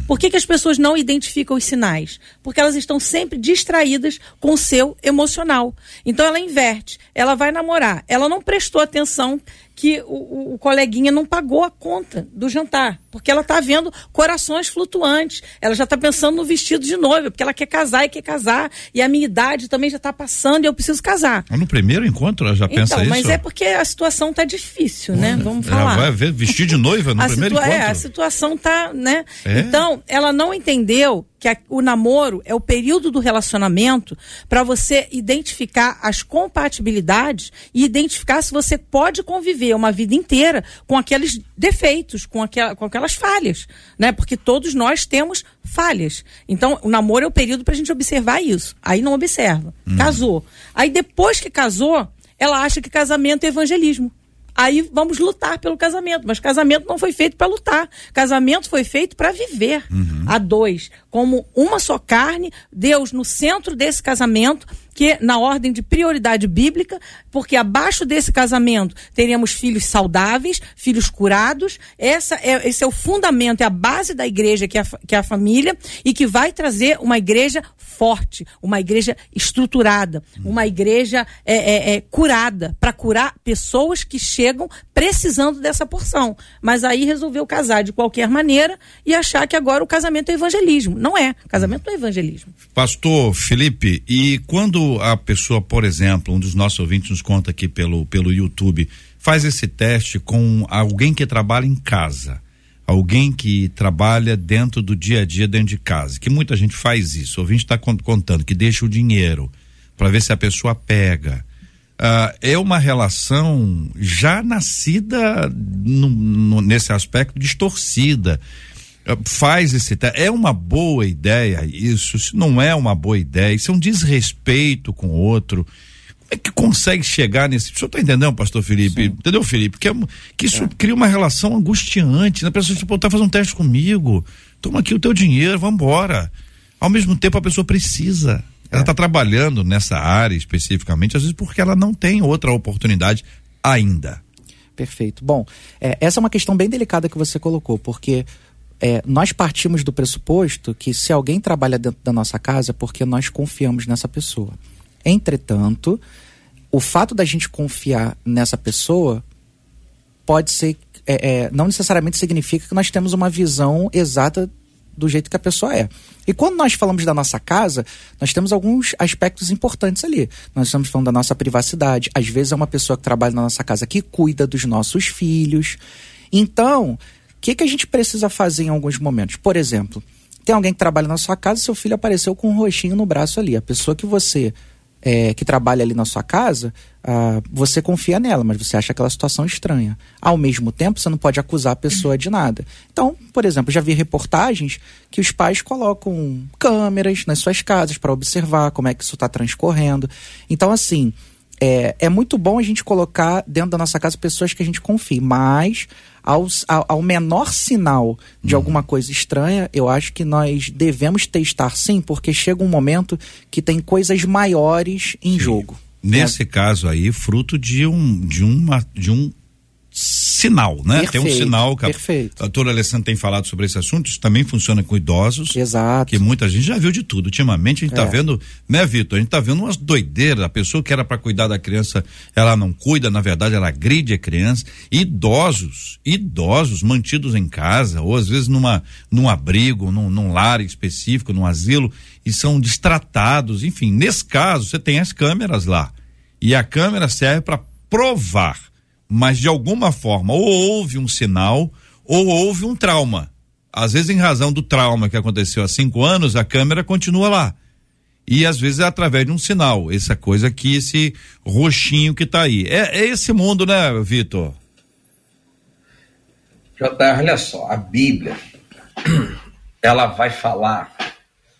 Por que, que as pessoas não identificam os sinais? Porque elas estão sempre distraídas com o seu emocional. Então ela inverte, ela vai namorar, ela não prestou atenção que o, o, coleguinha não pagou a conta do jantar, porque ela está vendo corações flutuantes. Ela já está pensando no vestido de noiva, porque ela quer casar e quer casar. E a minha idade também já está passando e eu preciso casar. No primeiro encontro ela já pensa então, isso? Mas é porque a situação está difícil, né? Vamos falar. Ela vai ver vestir de noiva no primeiro encontro? É, a situação está, né? É? Então, ela não entendeu que a, o namoro é o período do relacionamento para você identificar as compatibilidades e identificar se você pode conviver uma vida inteira com aqueles defeitos, com, aquel, com aquelas falhas, né? Porque todos nós temos falhas. Então, o namoro é o período para a gente observar isso. Aí não observa. Hum. Casou. Aí depois que casou, ela acha que casamento é evangelismo aí vamos lutar pelo casamento. Mas casamento não foi feito para lutar. Casamento foi feito para viver uhum. a dois, como uma só carne, Deus no centro desse casamento que na ordem de prioridade bíblica, porque abaixo desse casamento teríamos filhos saudáveis, filhos curados. Essa é, esse é o fundamento, é a base da igreja, que é a, que é a família, e que vai trazer uma igreja forte, uma igreja estruturada, uma igreja é, é, é curada, para curar pessoas que chegam precisando dessa porção. Mas aí resolveu casar de qualquer maneira e achar que agora o casamento é evangelismo. Não é. Casamento é evangelismo. Pastor Felipe, e quando a pessoa, por exemplo, um dos nossos ouvintes nos conta aqui pelo, pelo YouTube, faz esse teste com alguém que trabalha em casa, alguém que trabalha dentro do dia a dia dentro de casa, que muita gente faz isso. O ouvinte está contando que deixa o dinheiro para ver se a pessoa pega. Uh, é uma relação já nascida no, no, nesse aspecto distorcida faz esse teste. É uma boa ideia isso? Não é uma boa ideia, isso é um desrespeito com o outro. Como é que consegue chegar nesse. O senhor está entendendo, pastor Felipe? Sim. Entendeu, Felipe? Que, é, que isso é. cria uma relação angustiante. Né? A pessoa tipo, tá fazendo um teste comigo. Toma aqui o teu dinheiro, vamos embora. Ao mesmo tempo, a pessoa precisa. Ela está é. trabalhando nessa área especificamente, às vezes porque ela não tem outra oportunidade ainda. Perfeito. Bom, é, essa é uma questão bem delicada que você colocou, porque é, nós partimos do pressuposto que se alguém trabalha dentro da nossa casa é porque nós confiamos nessa pessoa. Entretanto, o fato da gente confiar nessa pessoa pode ser. É, é, não necessariamente significa que nós temos uma visão exata do jeito que a pessoa é. E quando nós falamos da nossa casa, nós temos alguns aspectos importantes ali. Nós estamos falando da nossa privacidade. Às vezes é uma pessoa que trabalha na nossa casa que cuida dos nossos filhos. Então, que, que a gente precisa fazer em alguns momentos? Por exemplo, tem alguém que trabalha na sua casa, seu filho apareceu com um roxinho no braço ali. A pessoa que você é, que trabalha ali na sua casa, ah, você confia nela, mas você acha aquela situação estranha. Ao mesmo tempo, você não pode acusar a pessoa de nada. Então, por exemplo, já vi reportagens que os pais colocam câmeras nas suas casas para observar como é que isso está transcorrendo. Então, assim, é, é muito bom a gente colocar dentro da nossa casa pessoas que a gente confie, mas ao, ao, ao menor sinal de uhum. alguma coisa estranha, eu acho que nós devemos testar sim, porque chega um momento que tem coisas maiores em sim. jogo. Nesse é. caso aí, fruto de um, de uma, de um sinal, né? Perfeito, tem um sinal que perfeito. a doutora Alessandra tem falado sobre esse assunto, isso também funciona com idosos. Exato. Que muita gente já viu de tudo. Ultimamente a gente tá é. vendo, né, Vitor? A gente tá vendo umas doideiras. A pessoa que era para cuidar da criança, ela não cuida, na verdade, ela agride a criança. Idosos, idosos mantidos em casa, ou às vezes numa, num abrigo, num, num lar específico, num asilo, e são distratados. Enfim, nesse caso, você tem as câmeras lá. E a câmera serve para provar mas de alguma forma ou houve um sinal ou houve um trauma. Às vezes, em razão do trauma que aconteceu há cinco anos, a câmera continua lá. E às vezes é através de um sinal, essa coisa aqui, esse roxinho que está aí. É, é, esse mundo, né, Vitor? JR, olha só, a Bíblia, ela vai falar,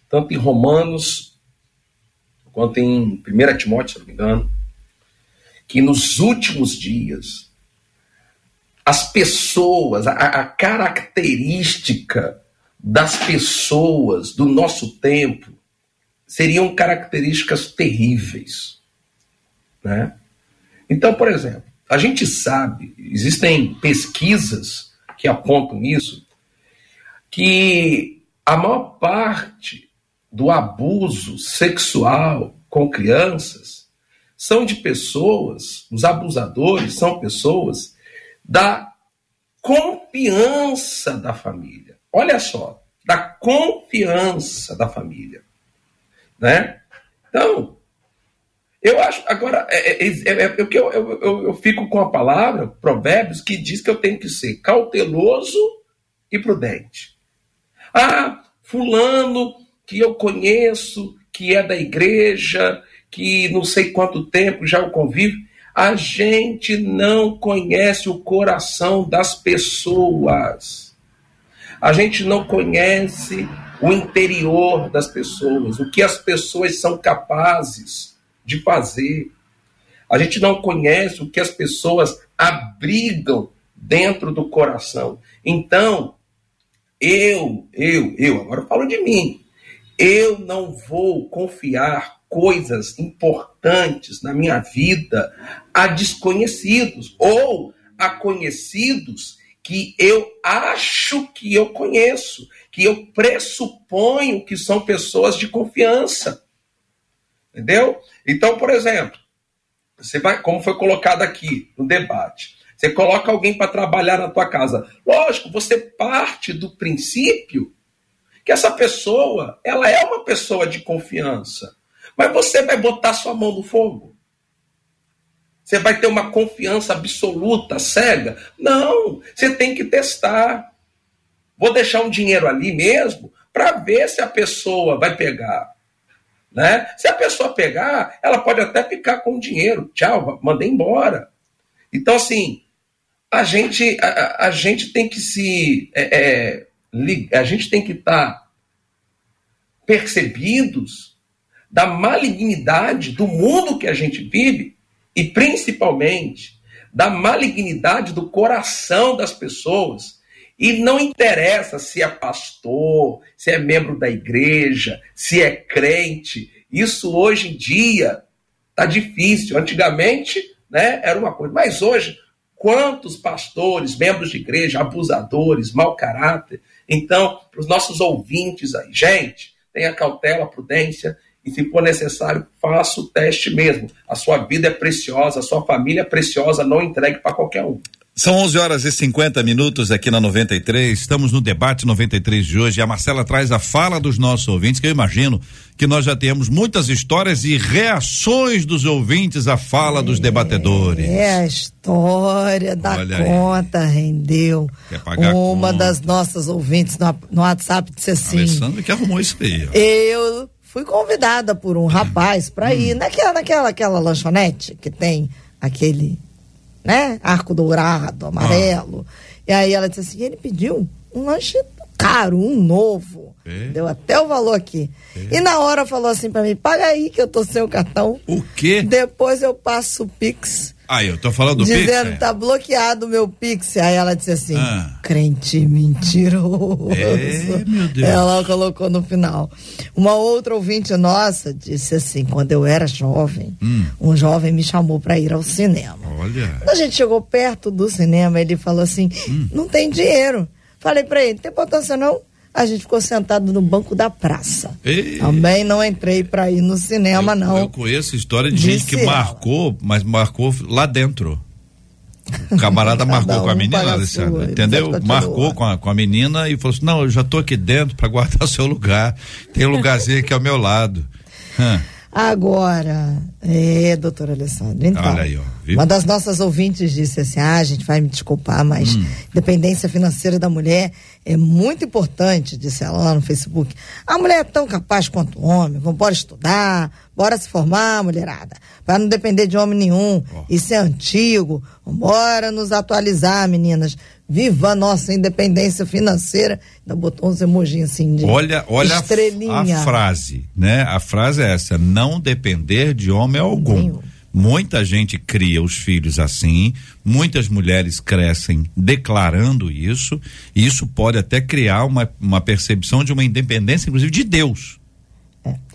tanto em Romanos, quanto em 1 Timóteo, se não me engano, que nos últimos dias as pessoas, a, a característica das pessoas do nosso tempo seriam características terríveis, né? Então, por exemplo, a gente sabe, existem pesquisas que apontam isso, que a maior parte do abuso sexual com crianças são de pessoas, os abusadores são pessoas da confiança da família. Olha só, da confiança da família, né? Então, eu acho agora é, é, é, é eu, eu, eu, eu fico com a palavra Provérbios que diz que eu tenho que ser cauteloso e prudente. Ah, fulano que eu conheço, que é da igreja, que não sei quanto tempo já o convive, a gente não conhece o coração das pessoas. A gente não conhece o interior das pessoas, o que as pessoas são capazes de fazer. A gente não conhece o que as pessoas abrigam dentro do coração. Então, eu, eu, eu, agora eu falo de mim. Eu não vou confiar coisas importantes na minha vida a desconhecidos ou a conhecidos que eu acho que eu conheço, que eu pressuponho que são pessoas de confiança. Entendeu? Então, por exemplo, você vai, como foi colocado aqui no debate, você coloca alguém para trabalhar na tua casa. Lógico, você parte do princípio que essa pessoa, ela é uma pessoa de confiança. Mas você vai botar sua mão no fogo? Você vai ter uma confiança absoluta, cega? Não, você tem que testar. Vou deixar um dinheiro ali mesmo para ver se a pessoa vai pegar. Né? Se a pessoa pegar, ela pode até ficar com o dinheiro. Tchau, mandei embora. Então, assim, a gente, a, a gente tem que se. É, é, a gente tem que estar tá percebidos da malignidade do mundo que a gente vive e principalmente da malignidade do coração das pessoas. E não interessa se é pastor, se é membro da igreja, se é crente. Isso hoje em dia tá difícil. Antigamente, né, era uma coisa, mas hoje quantos pastores, membros de igreja, abusadores, mau caráter Então, para os nossos ouvintes aí, gente, tenha cautela, prudência e, se for necessário, faça o teste mesmo. A sua vida é preciosa, a sua família é preciosa, não entregue para qualquer um. São 11 horas e 50 minutos aqui na 93. Estamos no debate 93 de hoje. E a Marcela traz a fala dos nossos ouvintes, que eu imagino que nós já temos muitas histórias e reações dos ouvintes à fala é, dos debatedores. É, a história da Olha conta aí. rendeu. Uma das nossas ouvintes no, no WhatsApp disse assim. Alessandro que arrumou isso aí. Ó. Eu fui convidada por um rapaz para ir hum. naquela, naquela aquela lanchonete que tem aquele né? Arco dourado, amarelo. Ah. E aí ela disse assim: ele pediu um lanche caro, um novo. É. Deu até o valor aqui. É. E na hora falou assim para mim: paga aí que eu tô sem o cartão. O quê? Depois eu passo o Pix. Ah, eu tô falando do Dizendo, Pix? Dizendo, tá bloqueado o meu Pix. Aí ela disse assim, ah. crente mentiroso. É, meu Deus. Ela colocou no final. Uma outra ouvinte nossa disse assim, quando eu era jovem, hum. um jovem me chamou para ir ao cinema. Olha. Quando a gente chegou perto do cinema, ele falou assim, hum. não tem dinheiro. Falei para ele, não tem importância não a gente ficou sentado no banco da praça. Também não entrei para ir no cinema, eu, não. Eu conheço história de gente que marcou, mas marcou lá dentro. O camarada marcou um com a menina, Alessandra, entendeu? Marcou com a, com a menina e falou assim: não, eu já tô aqui dentro para guardar o seu lugar. Tem um lugarzinho aqui ao meu lado. Hum. Agora, é, doutora Alessandra, então, aí, ó, uma das nossas ouvintes disse assim, ah, a gente vai me desculpar, mas hum. dependência financeira da mulher é muito importante, disse ela lá no Facebook. A mulher é tão capaz quanto o homem, vamos bora estudar, bora se formar, mulherada, para não depender de homem nenhum, oh. isso é antigo, bora nos atualizar, meninas, Viva a nossa independência financeira. Ainda botou uns emojinhos assim de olha, olha estrelinha. A, a frase, né? A frase é essa: não depender de homem algum. Nenhum. Muita gente cria os filhos assim, muitas mulheres crescem declarando isso, e isso pode até criar uma, uma percepção de uma independência, inclusive, de Deus.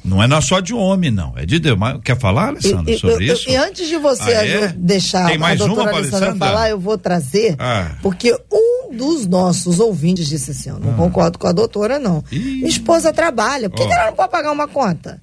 Não é só de homem, não. É de Deus. Mas, quer falar, Alessandra, sobre eu, isso? E antes de você ah, é? deixar Tem mais a doutora uma, Alessandra falar, eu vou trazer, ah. porque um dos nossos ouvintes disse assim: eu não ah. concordo com a doutora, não. Ih. Minha esposa trabalha, por que, oh. que ela não pode pagar uma conta?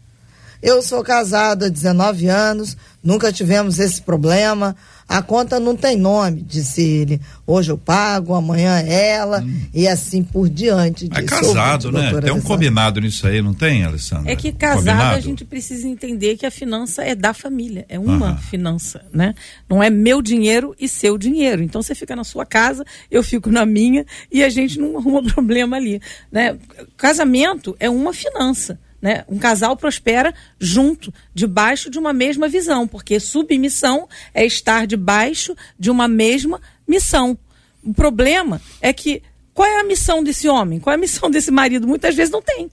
Eu sou casada há 19 anos, nunca tivemos esse problema. A conta não tem nome, disse ele. Hoje eu pago, amanhã é ela, hum. e assim por diante. É casado, né? Tem um combinado nisso aí, não tem, Alessandra? É que casado combinado? a gente precisa entender que a finança é da família, é uma finança, né? Não é meu dinheiro e seu dinheiro. Então você fica na sua casa, eu fico na minha, e a gente não arruma problema ali, né? Casamento é uma finança. Né? Um casal prospera junto, debaixo de uma mesma visão, porque submissão é estar debaixo de uma mesma missão. O problema é que qual é a missão desse homem? Qual é a missão desse marido? Muitas vezes não tem.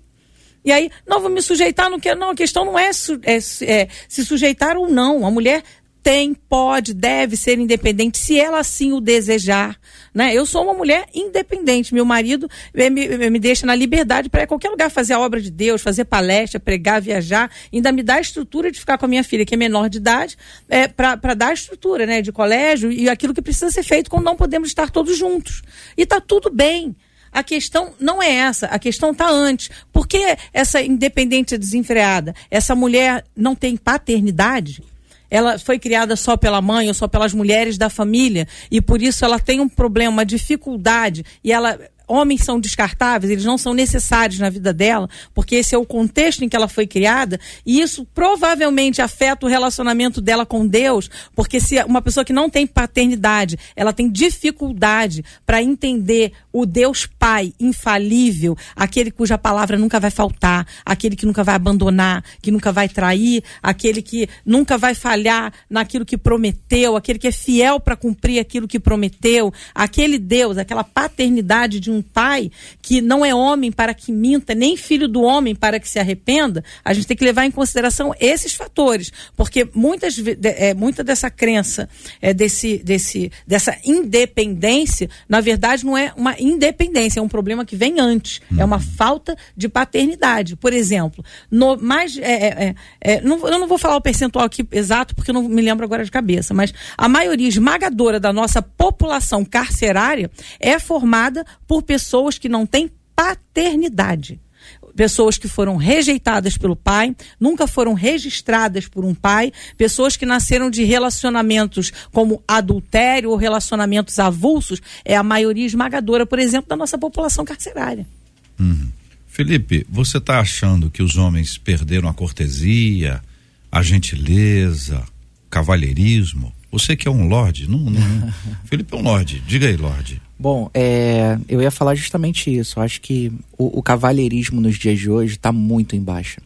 E aí, não vou me sujeitar no que. Não, a questão não é, é, é se sujeitar ou não. A mulher tem, pode, deve ser independente, se ela assim o desejar. Né? Eu sou uma mulher independente. Meu marido me, me deixa na liberdade para ir a qualquer lugar fazer a obra de Deus, fazer palestra, pregar, viajar. Ainda me dá a estrutura de ficar com a minha filha, que é menor de idade, é, para dar a estrutura né, de colégio e aquilo que precisa ser feito quando não podemos estar todos juntos. E está tudo bem. A questão não é essa, a questão está antes. Por que essa independência desenfreada? Essa mulher não tem paternidade? Ela foi criada só pela mãe ou só pelas mulheres da família e por isso ela tem um problema, uma dificuldade e ela homens são descartáveis, eles não são necessários na vida dela, porque esse é o contexto em que ela foi criada, e isso provavelmente afeta o relacionamento dela com Deus, porque se uma pessoa que não tem paternidade, ela tem dificuldade para entender o Deus Pai infalível, aquele cuja palavra nunca vai faltar, aquele que nunca vai abandonar, que nunca vai trair, aquele que nunca vai falhar naquilo que prometeu, aquele que é fiel para cumprir aquilo que prometeu, aquele Deus, aquela paternidade de um um pai que não é homem para que minta, nem filho do homem para que se arrependa, a gente tem que levar em consideração esses fatores, porque muitas, é, muita dessa crença, é, desse, desse, dessa independência, na verdade não é uma independência, é um problema que vem antes, é uma falta de paternidade. Por exemplo, no, mais, é, é, é, é não, eu não vou falar o percentual aqui exato, porque eu não me lembro agora de cabeça, mas a maioria esmagadora da nossa população carcerária é formada por pessoas que não têm paternidade pessoas que foram rejeitadas pelo pai, nunca foram registradas por um pai, pessoas que nasceram de relacionamentos como adultério ou relacionamentos avulsos, é a maioria esmagadora, por exemplo, da nossa população carcerária. Uhum. Felipe, você está achando que os homens perderam a cortesia, a gentileza, cavalheirismo? Você que é um lorde, não, não. Felipe é um lorde. Diga aí, lorde. Bom, é, eu ia falar justamente isso. Eu acho que o, o cavalheirismo nos dias de hoje está muito em baixa.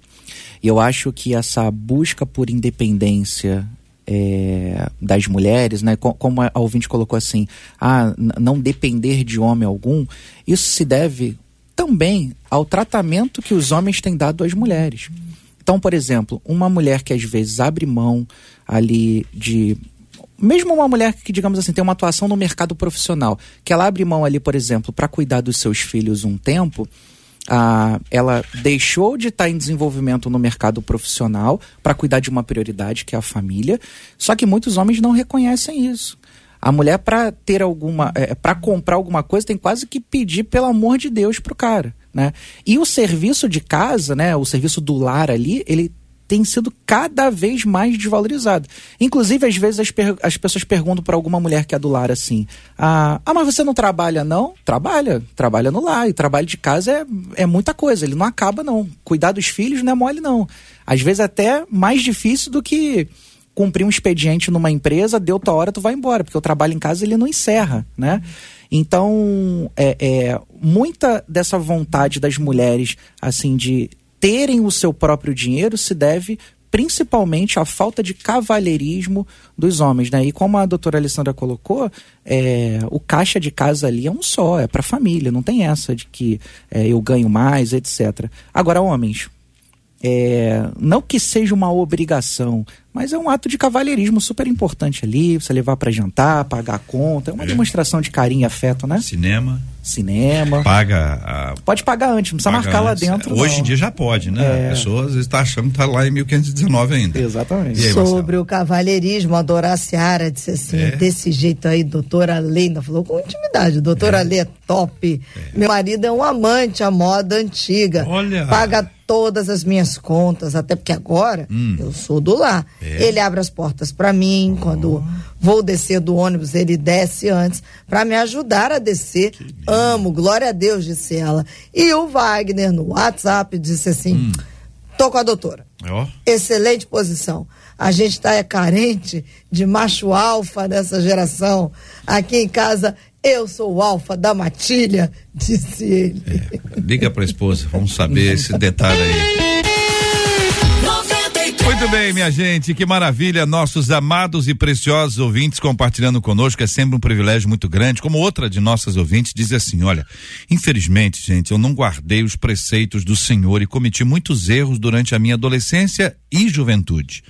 E eu acho que essa busca por independência é, das mulheres, né? Como a ouvinte colocou assim, ah, não depender de homem algum, isso se deve também ao tratamento que os homens têm dado às mulheres. Então, por exemplo, uma mulher que às vezes abre mão ali de mesmo uma mulher que, digamos assim, tem uma atuação no mercado profissional, que ela abre mão ali, por exemplo, para cuidar dos seus filhos um tempo, ah, ela deixou de estar tá em desenvolvimento no mercado profissional para cuidar de uma prioridade que é a família. Só que muitos homens não reconhecem isso. A mulher para ter alguma, é, para comprar alguma coisa tem quase que pedir pelo amor de Deus pro cara, né? E o serviço de casa, né? O serviço do lar ali, ele tem sido cada vez mais desvalorizado. Inclusive, às vezes as, as pessoas perguntam para alguma mulher que é do lar assim: ah, ah, mas você não trabalha, não? Trabalha, trabalha no lar. E trabalho de casa é, é muita coisa, ele não acaba, não. Cuidar dos filhos não é mole, não. Às vezes até mais difícil do que cumprir um expediente numa empresa, deu tua hora, tu vai embora, porque o trabalho em casa ele não encerra, né? Então, é, é, muita dessa vontade das mulheres, assim, de terem o seu próprio dinheiro se deve principalmente à falta de cavalheirismo dos homens, né? E como a doutora Alessandra colocou, é, o caixa de casa ali é um só, é para família, não tem essa de que é, eu ganho mais, etc. Agora, homens, é, não que seja uma obrigação, mas é um ato de cavalheirismo super importante ali, você levar para jantar, pagar a conta, é uma é. demonstração de carinho e afeto, né? Cinema. Cinema. Paga. A... Pode pagar antes, não precisa marcar antes. lá dentro. Hoje não. em dia já pode, né? É. A pessoa às vezes está achando que está lá em 1519 ainda. Exatamente. Aí, Sobre o cavalheirismo, a Dora Seara disse assim: é. desse jeito aí, doutora Leina falou com intimidade. Doutora é. Lê é top. É. Meu marido é um amante à moda antiga. Olha. Paga todas as minhas contas, até porque agora hum. eu sou do lar. É. Ele abre as portas para mim, oh. quando vou descer do ônibus, ele desce antes, para me ajudar a descer. Amo, glória a Deus, disse ela. E o Wagner no WhatsApp disse assim: hum. tô com a doutora. Oh. Excelente posição. A gente está é carente de macho alfa dessa geração. Aqui em casa eu sou o alfa da matilha, disse ele. É, liga para a esposa, vamos saber esse detalhe aí. Muito bem, minha gente, que maravilha, nossos amados e preciosos ouvintes compartilhando conosco, é sempre um privilégio muito grande. Como outra de nossas ouvintes diz assim: olha, infelizmente, gente, eu não guardei os preceitos do Senhor e cometi muitos erros durante a minha adolescência e juventude.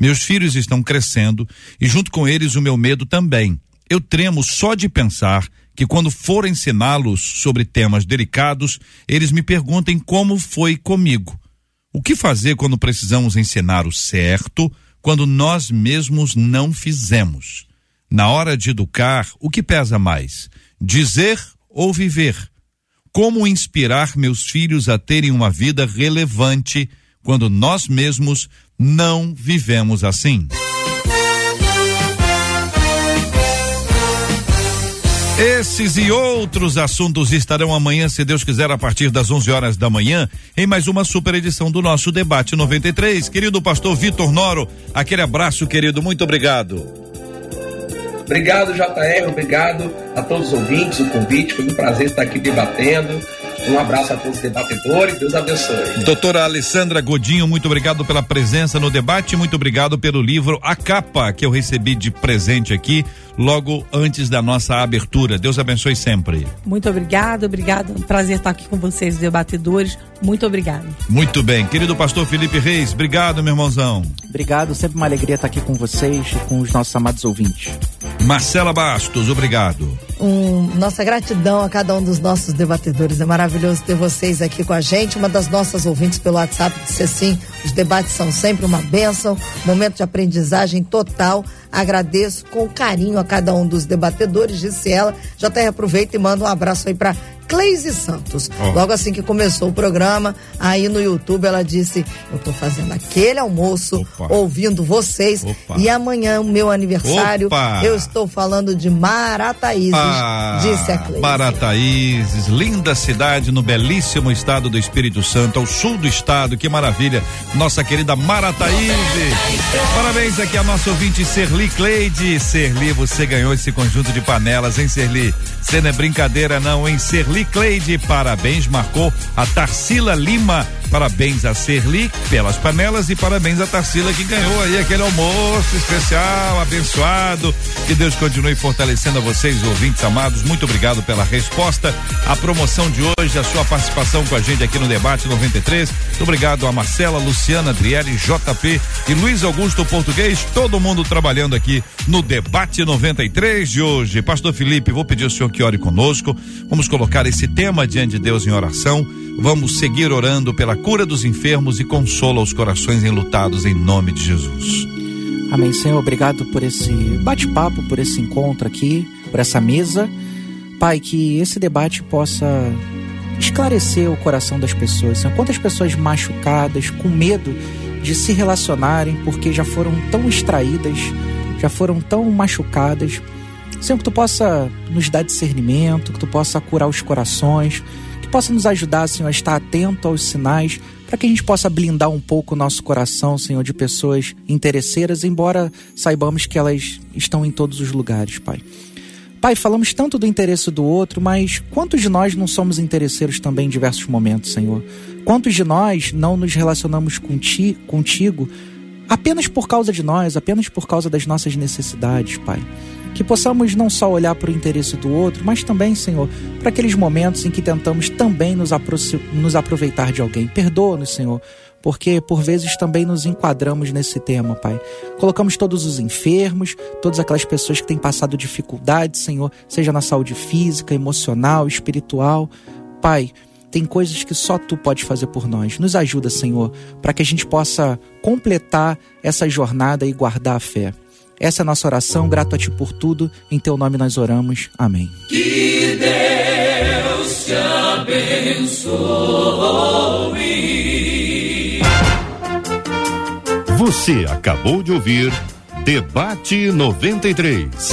Meus filhos estão crescendo e, junto com eles, o meu medo também. Eu tremo só de pensar que quando for ensiná-los sobre temas delicados, eles me perguntem como foi comigo. O que fazer quando precisamos ensinar o certo, quando nós mesmos não fizemos? Na hora de educar, o que pesa mais? Dizer ou viver? Como inspirar meus filhos a terem uma vida relevante quando nós mesmos não vivemos assim? Esses e outros assuntos estarão amanhã, se Deus quiser, a partir das 11 horas da manhã, em mais uma super edição do nosso Debate 93. Querido pastor Vitor Noro, aquele abraço, querido, muito obrigado. Obrigado, JR, obrigado a todos os ouvintes, o convite, foi um prazer estar aqui debatendo. Um abraço a todos os debatedores, Deus abençoe. Doutora Alessandra Godinho, muito obrigado pela presença no debate, muito obrigado pelo livro A Capa, que eu recebi de presente aqui logo antes da nossa abertura. Deus abençoe sempre. Muito obrigado, obrigado. Um prazer estar aqui com vocês, debatedores. Muito obrigado. Muito bem. Querido pastor Felipe Reis, obrigado, meu irmãozão. Obrigado, sempre uma alegria estar aqui com vocês e com os nossos amados ouvintes. Marcela Bastos, obrigado. Um, nossa gratidão a cada um dos nossos debatedores. É maravilhoso ter vocês aqui com a gente. Uma das nossas ouvintes pelo WhatsApp disse assim: os debates são sempre uma bênção, momento de aprendizagem total. Agradeço com carinho a cada um dos debatedores, disse ela. Já até aproveita e manda um abraço aí para Cleise Santos. Oh. Logo assim que começou o programa, aí no YouTube ela disse: Eu tô fazendo aquele almoço, Opa. ouvindo vocês. Opa. E amanhã, o meu aniversário, Opa. eu estou falando de Marataízes, ah, disse a Cleise. Marataízes, linda cidade no belíssimo estado do Espírito Santo, ao sul do estado, que maravilha. Nossa querida Marataízes. Parabéns aqui a nossa ouvinte Serli Cleide. Serli, você ganhou esse conjunto de panelas, hein, Serli? Você não é brincadeira, não, hein? Serli Cleide, parabéns, marcou a Tarsila Lima Parabéns a Serli pelas panelas e parabéns a Tarsila que ganhou aí aquele almoço especial, abençoado. Que Deus continue fortalecendo a vocês, ouvintes amados. Muito obrigado pela resposta. A promoção de hoje, a sua participação com a gente aqui no Debate 93. Muito obrigado a Marcela, Luciana, Adriele, JP e Luiz Augusto Português, todo mundo trabalhando aqui no Debate 93 de hoje. Pastor Felipe, vou pedir ao senhor que ore conosco. Vamos colocar esse tema diante de Deus em oração. Vamos seguir orando pela cura dos enfermos e consola os corações enlutados em nome de Jesus. Amém, Senhor. Obrigado por esse bate-papo, por esse encontro aqui, por essa mesa. Pai, que esse debate possa esclarecer o coração das pessoas. Senhor, quantas pessoas machucadas, com medo de se relacionarem porque já foram tão extraídas, já foram tão machucadas. Senhor, que tu possa nos dar discernimento, que tu possa curar os corações, possa nos ajudar, Senhor, a estar atento aos sinais, para que a gente possa blindar um pouco o nosso coração, Senhor, de pessoas interesseiras, embora saibamos que elas estão em todos os lugares, Pai. Pai, falamos tanto do interesse do outro, mas quantos de nós não somos interesseiros também em diversos momentos, Senhor? Quantos de nós não nos relacionamos conti contigo apenas por causa de nós, apenas por causa das nossas necessidades, Pai? Que possamos não só olhar para o interesse do outro, mas também, Senhor, para aqueles momentos em que tentamos também nos, nos aproveitar de alguém. Perdoa-nos, Senhor, porque por vezes também nos enquadramos nesse tema, Pai. Colocamos todos os enfermos, todas aquelas pessoas que têm passado dificuldades, Senhor, seja na saúde física, emocional, espiritual. Pai, tem coisas que só tu pode fazer por nós. Nos ajuda, Senhor, para que a gente possa completar essa jornada e guardar a fé. Essa é a nossa oração, grato a Ti por tudo. Em Teu nome nós oramos. Amém. Que Deus te abençoe. Você acabou de ouvir Debate 93.